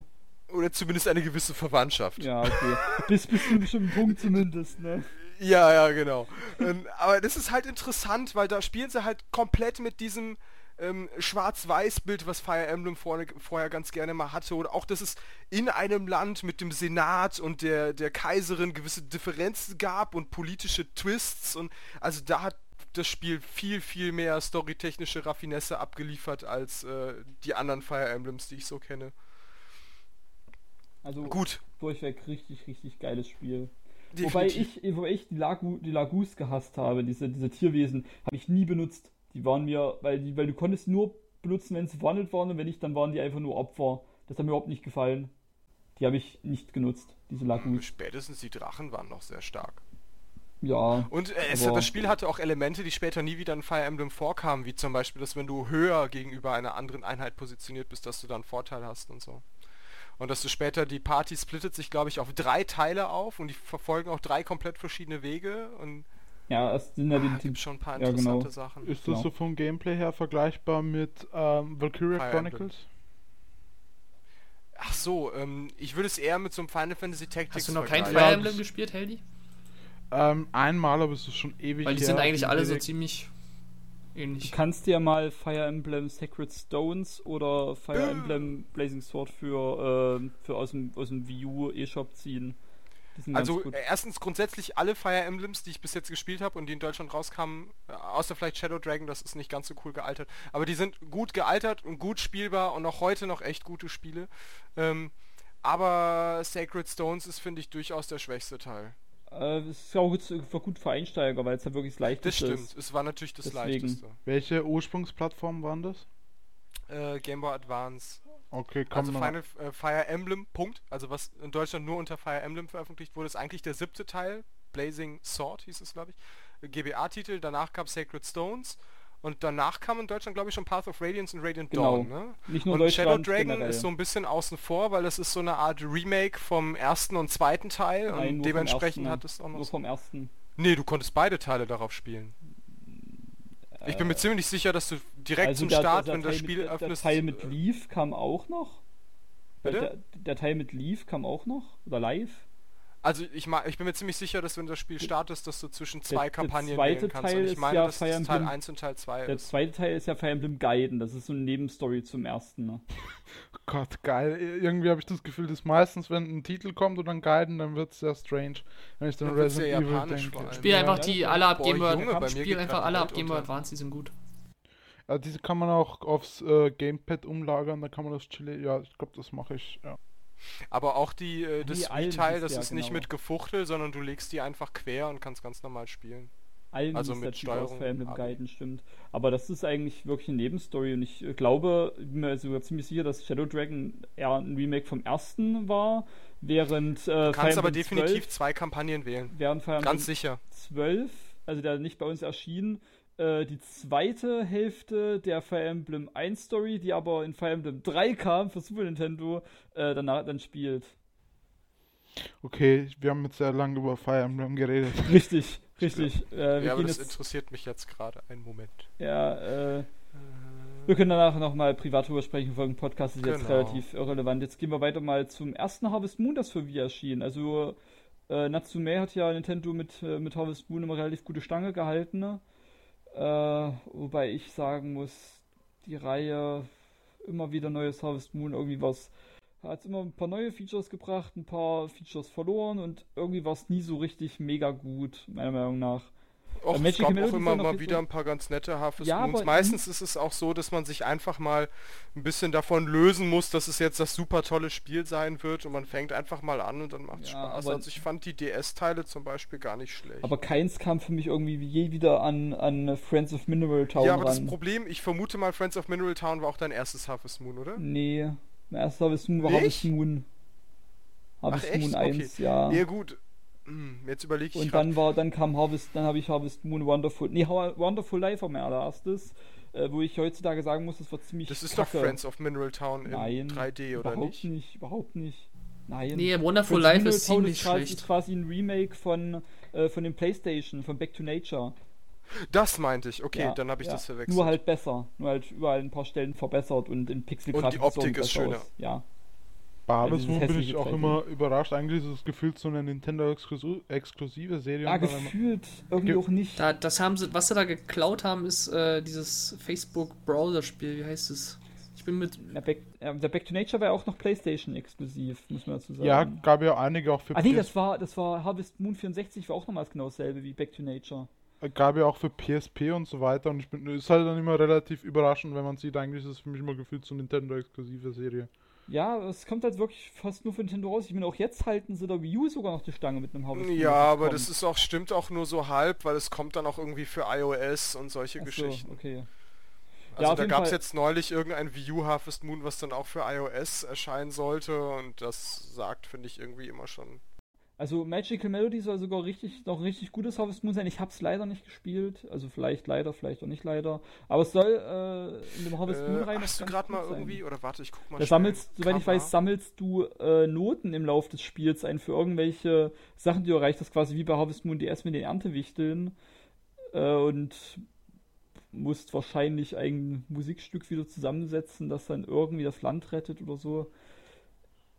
Oder zumindest eine gewisse Verwandtschaft. Ja, okay. bis, bis zu einem bestimmten Punkt zumindest, ne? Ja, ja, genau. ähm, aber das ist halt interessant, weil da spielen sie halt komplett mit diesem ähm, Schwarz-Weiß-Bild, was Fire Emblem vorne, vorher ganz gerne mal hatte. Oder auch, dass es in einem Land mit dem Senat und der, der Kaiserin gewisse Differenzen gab und politische Twists. Und also da hat das Spiel viel, viel mehr storytechnische Raffinesse abgeliefert als äh, die anderen Fire Emblems, die ich so kenne. Also Gut, durchweg richtig, richtig geiles Spiel. definitiv. Wobei ich, wobei ich die, Lagu, die Lagus gehasst habe, diese, diese Tierwesen, habe ich nie benutzt. Die waren mir, weil, die, weil du konntest nur benutzen, wenn sie verwandelt waren und wenn nicht, dann waren die einfach nur Opfer. Das hat mir überhaupt nicht gefallen. Die habe ich nicht genutzt, diese Lagus. Spätestens die Drachen waren noch sehr stark. Ja, Und äh, es, das Spiel hatte auch Elemente, die später nie wieder in Fire Emblem vorkamen, wie zum Beispiel, dass wenn du höher gegenüber einer anderen Einheit positioniert bist, dass du dann Vorteil hast und so. Und dass du später, die Party splittet sich, glaube ich, auf drei Teile auf und die verfolgen auch drei komplett verschiedene Wege und ja, es sind ja die, ah, die gibt schon ein paar ja, genau. interessante Sachen. Ist das Genau. so vom Gameplay her vergleichbar mit ähm, Valkyria Fire Emblem. Chronicles? Ach so, ähm, ich würde es eher mit so einem Final Fantasy Tactics Hast du noch kein. Fire Emblem gespielt, Heldi? Ähm, einmal, aber es ist schon ewig Weil die her. sind eigentlich alle so Wenig- ziemlich Du ähnlich. kannst dir mal Fire Emblem Sacred Stones oder Fire Äh. Emblem Blazing Sword für, äh, für aus dem, aus dem Wii U eShop ziehen. Also erstens grundsätzlich alle Fire Emblems, die ich bis jetzt gespielt habe und die in Deutschland rauskamen, äh, außer vielleicht Shadow Dragon, das ist nicht ganz so cool gealtert, aber die sind gut gealtert und gut spielbar und auch heute noch echt gute Spiele. Ähm, aber Sacred Stones ist, finde ich, durchaus der schwächste Teil. Äh, es ist auch gut, war gut für Einsteiger, weil es ja wirklich das Das Leichteste stimmt, ist. es war natürlich das Deswegen. leichteste. Welche Ursprungsplattformen waren das? Äh, Game Boy Advance. Okay, komm Also. Final äh, Fire Emblem, Punkt. Also was in Deutschland nur unter Fire Emblem veröffentlicht wurde, ist eigentlich der siebte Teil. Blazing Sword hieß es, glaube ich. GBA-Titel, danach kam Sacred Stones und danach kam in Deutschland, glaube ich, schon Path of Radiance und Radiant Genau. Dawn. Ne? Nicht nur Und Shadow Dragon generell. ist so ein bisschen außen vor, weil das ist so eine Art Remake vom ersten und zweiten Teil Nein, und nur vom dementsprechend ersten. hat es auch noch... Nur vom ersten. Nee, du konntest beide Teile darauf spielen. Ich bin mir ziemlich sicher, dass du direkt Also zum der, Start, der, wenn Teil das Spiel mit, der, der öffnest... Teil mit äh, Leaf kam auch noch. Bitte? Der, der Teil mit Leaf kam auch noch. Oder live. Also ich, ich bin mir ziemlich sicher, dass wenn das Spiel startest, dass du zwischen zwei der Kampagnen zweite wählen kannst. Teil und ich ist meine, ja dass Fire Teil Emblem- 1 und Teil 2 Der ist. zweite Teil ist ja Fire Emblem Gaiden. Das ist so eine Nebenstory zum ersten. Ne? Gott, geil. Irgendwie habe ich das Gefühl, dass meistens, wenn ein Titel kommt oder ein Guiden, dann wird es sehr strange. Wenn ich dann Dann Resident Evil denke. Spiel Ja. einfach die alle ab Game Boy mir Spiel einfach alle die ab Game Boy. Advance, die sind gut. Ja, diese kann man auch aufs äh, Gamepad umlagern, dann kann man das chillen. Ja, ich glaube, das mache ich. Ja. Aber auch die, äh, das allen Wii-Teil, das ja, ist nicht genau. mit Gefuchtel, sondern du legst die einfach quer und kannst ganz normal spielen. Allen Also hieß mit der aus Steuerung Fire Emblem AB. Gaiden, stimmt. Aber das ist eigentlich wirklich eine Nebenstory und ich äh, glaube, ich bin mir sogar ziemlich sicher, dass Shadow Dragon eher ein Remake vom ersten war, während äh, Du kannst aber Emblem definitiv 12, zwei Kampagnen wählen. während Fire Ganz sicher. 12, also der nicht bei uns erschien, äh, die zweite Hälfte der Fire Emblem 1 Story, die aber in Fire Emblem 3 kam für Super Nintendo, äh, danach dann spielt. Okay, wir haben jetzt sehr lange über Fire Emblem geredet. Richtig, richtig. Äh, wir ja, aber das jetzt, interessiert mich jetzt gerade. Einen Moment. ja, äh, wir können danach nochmal privat drüber sprechen, weil ein Podcast ist jetzt Genau. relativ irrelevant. Jetzt gehen wir weiter mal zum ersten Harvest Moon, das für Wii erschien. Also Äh, Natsume hat ja Nintendo mit, äh, mit Harvest Moon immer relativ gute Stange gehalten. Ne? Äh, wobei ich sagen muss, die Reihe immer wieder neues Harvest Moon, irgendwie was hat immer ein paar neue Features gebracht, ein paar Features verloren und irgendwie war es nie so richtig mega gut, meiner Meinung nach. Och, Äh, es Magic gab auch immer mal wieder so- ein paar ganz nette Harvest Ja, Moons. Meistens ist es auch so, dass man sich einfach mal ein bisschen davon lösen muss, dass es jetzt das super tolle Spiel sein wird und man fängt einfach mal an und dann macht es Ja, Spaß. Also ich fand die DS-Teile zum Beispiel gar nicht schlecht. Aber keins kam für mich irgendwie wie je wieder an, an Friends of Mineral Town ja, aber das ran. Problem, ich vermute mal, Friends of Mineral Town war auch dein erstes Harvest Moon, oder? Nee, mein erstes Harvest Moon war Nicht? Harvest Moon. Harvest echt? Moon Okay. 1, ja. Ja gut, jetzt überlege ich Und dann war, dann kam Harvest, dann habe ich Harvest Moon Wonderful, nee, Wonderful Life war mein allererstes, äh, wo ich heutzutage sagen muss, das war ziemlich Das ist kacke. doch Friends of Mineral Town in Nein, 3D, oder überhaupt nicht? Überhaupt nicht. Nein. Nee, Wonderful Friends Life Mineral ist Town ziemlich quasi, schlecht. ist quasi ein Remake von, äh, von dem Playstation, von Back to Nature. Das meinte ich, okay, Ja, dann habe ich ja. das verwechselt. Nur halt besser. Nur halt überall ein paar Stellen verbessert und in Pixelgrafik Und die Optik ist schöner. aus. Ja. Dieses Moon bin ich auch 3D. immer überrascht. Eigentlich ist es gefühlt so eine Nintendo-exklusive Serie. Ja, gefühlt irgendwie Ge- auch nicht. Da, das haben sie, was sie da geklaut haben, ist äh, dieses Facebook-Browser-Spiel. Wie heißt es? Ich bin mit. Ja, Back, äh, der Back to Nature war ja auch noch Playstation exklusiv, muss man dazu sagen. ja, gab ja einige auch für Ah nee, PS das war, das war Harvest Moon 64, war auch nochmals genau dasselbe wie Back to Nature. gab ja auch für PSP und so weiter. Und ich bin, ist halt dann immer relativ überraschend, wenn man sieht, eigentlich ist es für mich immer gefühlt so eine Nintendo-exklusive Serie. Ja, es kommt halt wirklich fast nur für Nintendo raus. Ich meine, auch jetzt halten sie der Wii U sogar noch die Stange mit einem Moon. Ja, aber das ist auch, stimmt auch nur so halb, weil es kommt dann auch irgendwie für iOS und solche Ach so, Geschichten. okay. Also auf da gab es jetzt neulich irgendein Wii U Harvest Moon, was dann auch für iOS erscheinen sollte und das sagt, finde ich, irgendwie immer schon. Also Magical Melody soll sogar richtig, noch richtig gutes Harvest Moon sein. Ich hab's leider nicht gespielt. Also vielleicht leider, vielleicht auch nicht leider. Aber es soll äh, in dem Harvest Moon Äh, rein. hast du gerade mal sein. irgendwie, oder warte, ich guck mal Da sammelst, soweit ich weiß, sammelst du äh, Noten im Laufe des Spiels ein für irgendwelche Sachen, die du erreicht hast, quasi wie bei Harvest Moon DS mit den Erntewichteln. Äh, und musst wahrscheinlich ein Musikstück wieder zusammensetzen, das dann irgendwie das Land rettet oder so.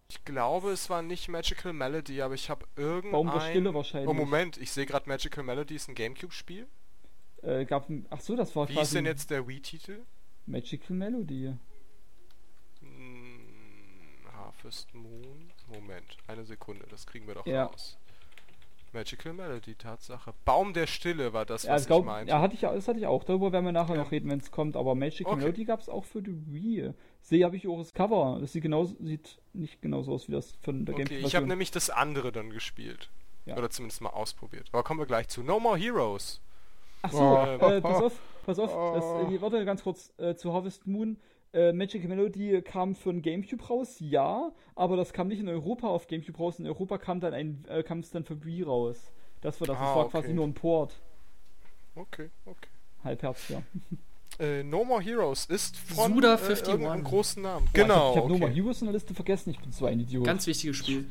Ich glaube, es war nicht Magical Melody, aber ich habe irgendein... Baum der Stille wahrscheinlich. Oh, Moment, ich sehe gerade Magical Melody ist ein Gamecube-Spiel. Äh, gab, ein- ach so, das war Wie quasi ist denn jetzt der Wii-Titel? Magical Melody. Hm, Harvest Moon. Moment, eine Sekunde, das kriegen wir doch Ja. raus. Magical Melody, Tatsache. Baum der Stille war das, Ja, was ich glaub, ich meinte. ja, hatte ich, das hatte ich auch. Darüber werden wir nachher Ja. noch reden, wenn es kommt. Aber Magical Okay. Melody gab es auch für die Wii. Sehe, habe ich auch das Cover. Das sieht genauso, sieht nicht genauso aus wie das von der Okay, Gamecube. ich habe nämlich das andere dann gespielt. Ja. Oder zumindest mal ausprobiert. Aber kommen wir gleich zu. No More Heroes. Ach so, Oh. äh, pass auf, pass auf. Oh. Das, äh, warte ganz kurz äh, zu Harvest Moon. Äh, Magical Melody kam für ein Gamecube raus, ja, aber das kam nicht in Europa auf Gamecube raus. In Europa kam dann ein, äh, kam es dann für Wii raus. Das war das. das Ah, war okay. quasi nur ein Port. Okay, okay. Halbherz, ja. Äh, no More Heroes ist von Suda äh, 51. irgendeinem großen Namen. Boah, Genau. Ich habe hab okay. Noma Heroes in der Liste vergessen. Ich bin so ein Idiot. Ganz wichtiges Spiel.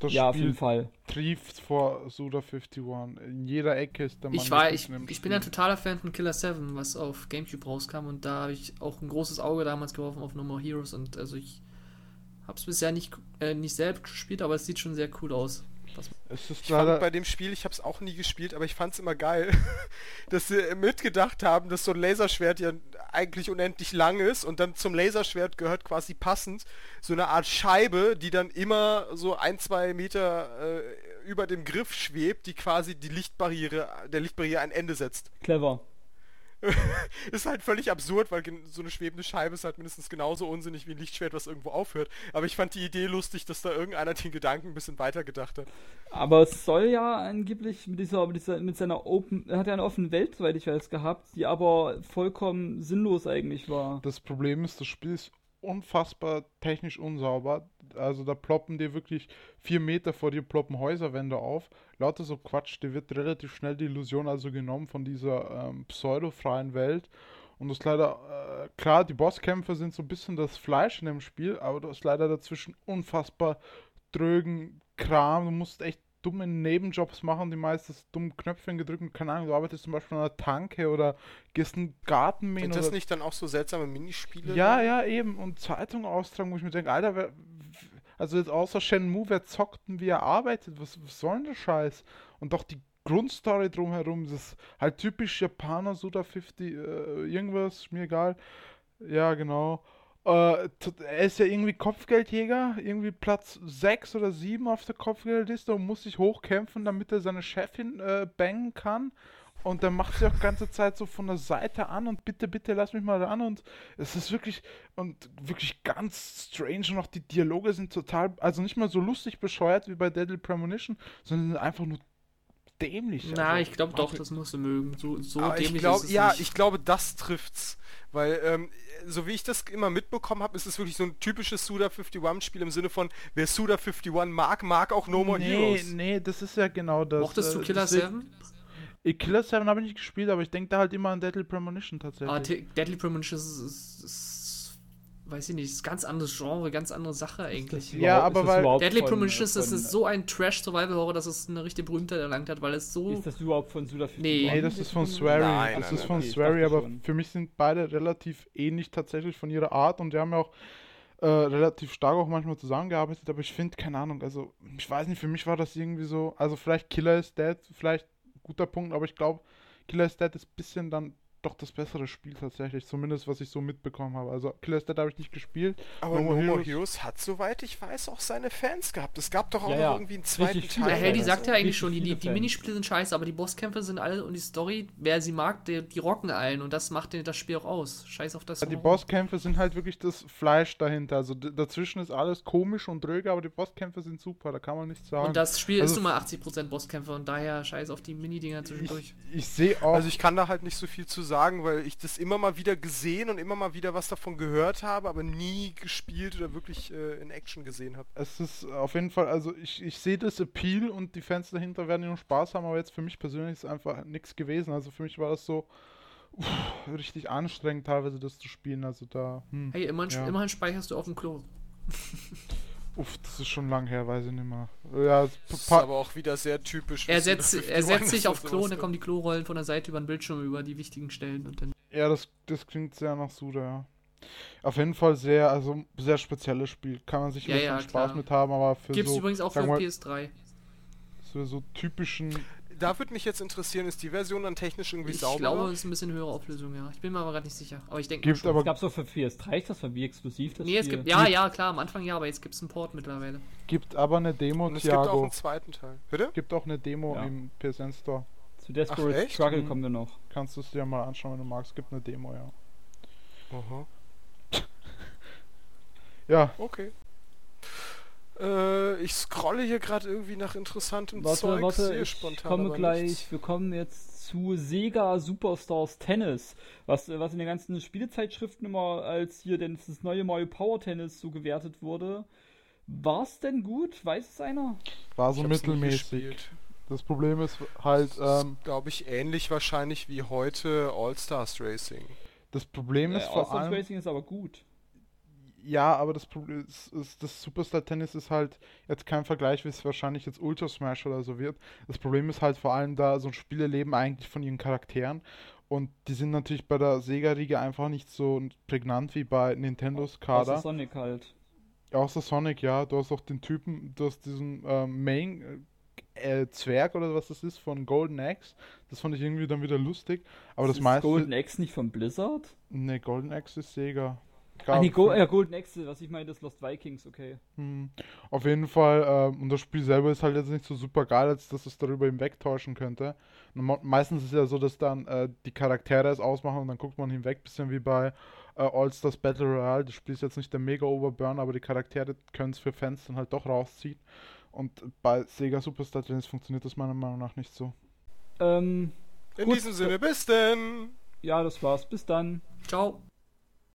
Das ja, auf jeden Spiel Fall. trieft vor Suda 51. In jeder Ecke ist der Mann. Ich war, ich, ich bin ein Spiel. totaler Fan von Killer 7, was auf Gamecube rauskam und da habe ich auch ein großes Auge damals geworfen auf No More Heroes und also ich habe es bisher nicht, äh, nicht selbst gespielt, aber es sieht schon sehr cool aus. Was, Es ist Ich fand bei dem Spiel, ich habe es auch nie gespielt, aber ich fand es immer geil, dass sie mitgedacht haben, dass so ein Laserschwert ja eigentlich unendlich lang ist und dann zum Laserschwert gehört quasi passend so eine Art Scheibe, die dann immer so ein, zwei Meter äh, über dem Griff schwebt, die quasi die Lichtbarriere, der Lichtbarriere ein Ende setzt. Clever. ist halt völlig absurd, weil so eine schwebende Scheibe ist halt mindestens genauso unsinnig wie ein Lichtschwert, was irgendwo aufhört. Aber ich fand die Idee lustig, dass da irgendeiner den Gedanken ein bisschen weitergedacht hat. Aber es soll ja angeblich mit dieser, mit dieser, mit seiner Open, er hat ja eine offene Welt, soweit ich weiß, gehabt, die aber vollkommen sinnlos eigentlich war. Das Problem ist, das Spiel ist unfassbar technisch unsauber. Also da ploppen dir wirklich vier Meter vor dir ploppen Häuserwände auf. Lauter so Quatsch, dir wird relativ schnell die Illusion also genommen von dieser ähm, pseudo-freien Welt. Und das ist leider, äh, klar, die Bosskämpfe sind so ein bisschen das Fleisch in dem Spiel, aber du hast leider dazwischen unfassbar drögen Kram. Du musst echt dumme Nebenjobs machen, die meistens dumme Knöpfchen gedrückt und keine Ahnung, du arbeitest zum Beispiel an einer Tanke oder gehst einen Garten mähen Sind das oder nicht dann auch so seltsame Minispiele? ja, ja, eben. Und Zeitung austragen, wo ich mir denke, Alter, wer, Also jetzt außer Shenmue, wer zockt und wie er arbeitet? Was, was soll denn der Scheiß? Und doch die Grundstory drumherum, das ist halt typisch Japaner, Suda 50, äh, irgendwas, mir egal. Ja, genau. Äh, er ist ja irgendwie Kopfgeldjäger, irgendwie Platz 6 oder 7 auf der Kopfgeldliste und muss sich hochkämpfen, damit er seine Chefin äh, bangen kann. Und dann macht sie auch die ganze Zeit so von der Seite an und bitte, bitte lass mich mal an. Und es ist wirklich und wirklich ganz strange. Und auch die Dialoge sind total, also nicht mal so lustig bescheuert wie bei Deadly Premonition, sondern einfach nur dämlich. Na, also, ich glaube doch, das musst du mögen. So, so Aber ich dämlich glaube, ist es ja, nicht. ich glaube, das trifft's. Weil, ähm, so wie ich das immer mitbekommen habe, ist es wirklich so ein typisches Suda 51-Spiel im Sinne von, wer Suda 51 mag, mag auch No More nee, Heroes. nee, das ist ja genau das. Mochtest du äh, Killer deswegen- 7? Äh, Killer 7 habe ich nicht gespielt, aber ich denke da halt immer an Deadly Premonition tatsächlich. Ah, Deadly Premonition ist, ist, ist, weiß ich nicht, ist ganz anderes Genre, ganz andere Sache eigentlich. Ja, aber weil- Deadly von- Premonition ist, so ein Trash-Survival-Horror, dass es eine richtige Berühmtheit erlangt hat, weil es so... Ist das überhaupt von Suda 51? Nee. Nee, das ist von Swery. Nein, das nein, ist nein, von okay, ich Swery, aber schon. für mich sind beide relativ ähnlich tatsächlich von ihrer Art und die haben ja auch äh, relativ stark auch manchmal zusammengearbeitet, aber ich finde, keine Ahnung, also ich weiß nicht, für mich war das irgendwie so, also vielleicht Killer is Dead, vielleicht ein guter Punkt, aber ich glaube, Killer is Dead ist ein bisschen dann doch das bessere Spiel tatsächlich, zumindest was ich so mitbekommen habe. Also Killer Dead habe ich nicht gespielt. Aber No More Heroes- Heroes hat, soweit ich weiß, auch seine Fans gehabt. Es gab doch auch Ja, noch ja. irgendwie einen zweiten Richtig Teil. Heldi Fans. sagt ja eigentlich schon, die, die, die. Minispiele sind scheiße, aber die Bosskämpfe sind alle und die Story, wer sie mag, die, die rocken allen und das macht das Spiel auch aus. Scheiß auf das. Die Warum. Bosskämpfe sind halt wirklich das Fleisch dahinter. Also dazwischen ist alles komisch und dröge, aber die Bosskämpfe sind super, da kann man nichts sagen. Und das Spiel Also ist nun mal 80% Bosskämpfe und daher scheiß auf die Mini-Dinger zwischendurch. ich sehe auch. Also ich kann da halt nicht so viel zu sagen, weil ich das immer mal wieder gesehen und immer mal wieder was davon gehört habe, aber nie gespielt oder wirklich äh, in Action gesehen habe. Es ist auf jeden Fall, also ich, ich sehe das Appeal und die Fans dahinter werden ja nur Spaß haben, aber jetzt für mich persönlich ist einfach nichts gewesen. Also für mich war das so uff, richtig anstrengend teilweise das zu spielen. Also da, hm, Hey, immerhin, Ja. immerhin speicherst du auf dem Klo. uff, das ist schon lang her, weiß ich nicht mehr. Ja, Das ist aber auch wieder sehr typisch. Er setzt, er 51, setzt sich auf das Klo und sowas dann kommen die Klorollen von der Seite über den Bildschirm über die wichtigen Stellen und dann. ja das, das klingt sehr nach Suda, ja. Auf jeden Fall sehr, also sehr spezielles Spiel. Kann man sich Ja, ja, ja, Spaß klar. mit haben, aber für Gibt's so, übrigens auch für wir- PS3. so, so typischen Da würde mich jetzt interessieren, ist die Version dann technisch irgendwie Ich sauber? glaube, es ist ein bisschen höhere Auflösung, ja. Ich bin mir aber gerade nicht sicher. Aber ich denke. gibt, schon. aber Es gab es auch für PS3, das war wie exklusiv das Nee, es Spiel. gibt. Ja, ja, klar, am Anfang ja, aber jetzt gibt es einen Port mittlerweile. gibt aber eine Demo, Und es gibt auch Thiago. einen zweiten Teil. Bitte? Gibt auch eine Demo Ja. im PSN Store. Zu Desperate Ach, echt? Struggle Mhm. kommen wir noch. Kannst du es dir mal anschauen, wenn du magst. Gibt eine Demo, ja. Aha. Ja, Okay. Äh, ich scrolle hier gerade irgendwie nach interessantem Warte, Zeug. warte, ich spontan komme gleich. nichts. Wir kommen jetzt zu Sega Superstars Tennis, was, was in den ganzen Spielezeitschriften immer als hier denn das neue Mario Power Tennis so gewertet wurde. War's denn gut? Weiß es einer? war so mittelmäßig. gespielt. Das Problem ist halt, ähm, Glaube ich, ähnlich wahrscheinlich wie heute All-Stars Racing. das Problem ist Äh, vor All-Stars allem, Racing ist aber gut. Ja, aber das Problem ist, ist, das Superstar Tennis ist halt jetzt kein Vergleich, wie es wahrscheinlich jetzt Ultra Smash oder so wird. Das Problem ist halt vor allem da, so Spiele leben eigentlich von ihren Charakteren und die sind natürlich bei der Sega-Riege einfach nicht so prägnant wie bei Nintendos Außer Kader. Sonic halt. Außer Sonic, ja. Du hast auch den Typen, du hast diesen ähm, Main äh, äh, Zwerg oder was das ist von Golden Axe. Das fand ich irgendwie dann wieder lustig. Aber das ist meiste. Golden Axe nicht von Blizzard? Ne, Golden Axe ist Sega. Ah, nee, Go ja, Golden Axe, was ich meine, ist Lost Vikings, okay. Hm. Auf jeden Fall, ähm, und das Spiel selber ist halt jetzt nicht so super geil, als dass es darüber hinwegtäuschen könnte. Und meistens ist es ja so, dass dann äh, die Charaktere es ausmachen und dann guckt man hinweg, bisschen wie bei äh, All-Stars Battle Royale. Das Spiel ist jetzt nicht der mega Overburn, aber die Charaktere können es für Fans dann halt doch rausziehen. Und bei Sega Superstar Tennis funktioniert das meiner Meinung nach nicht so. Ähm, In Gut. diesem Sinne, bis denn! ja, das war's. Bis dann. Ciao.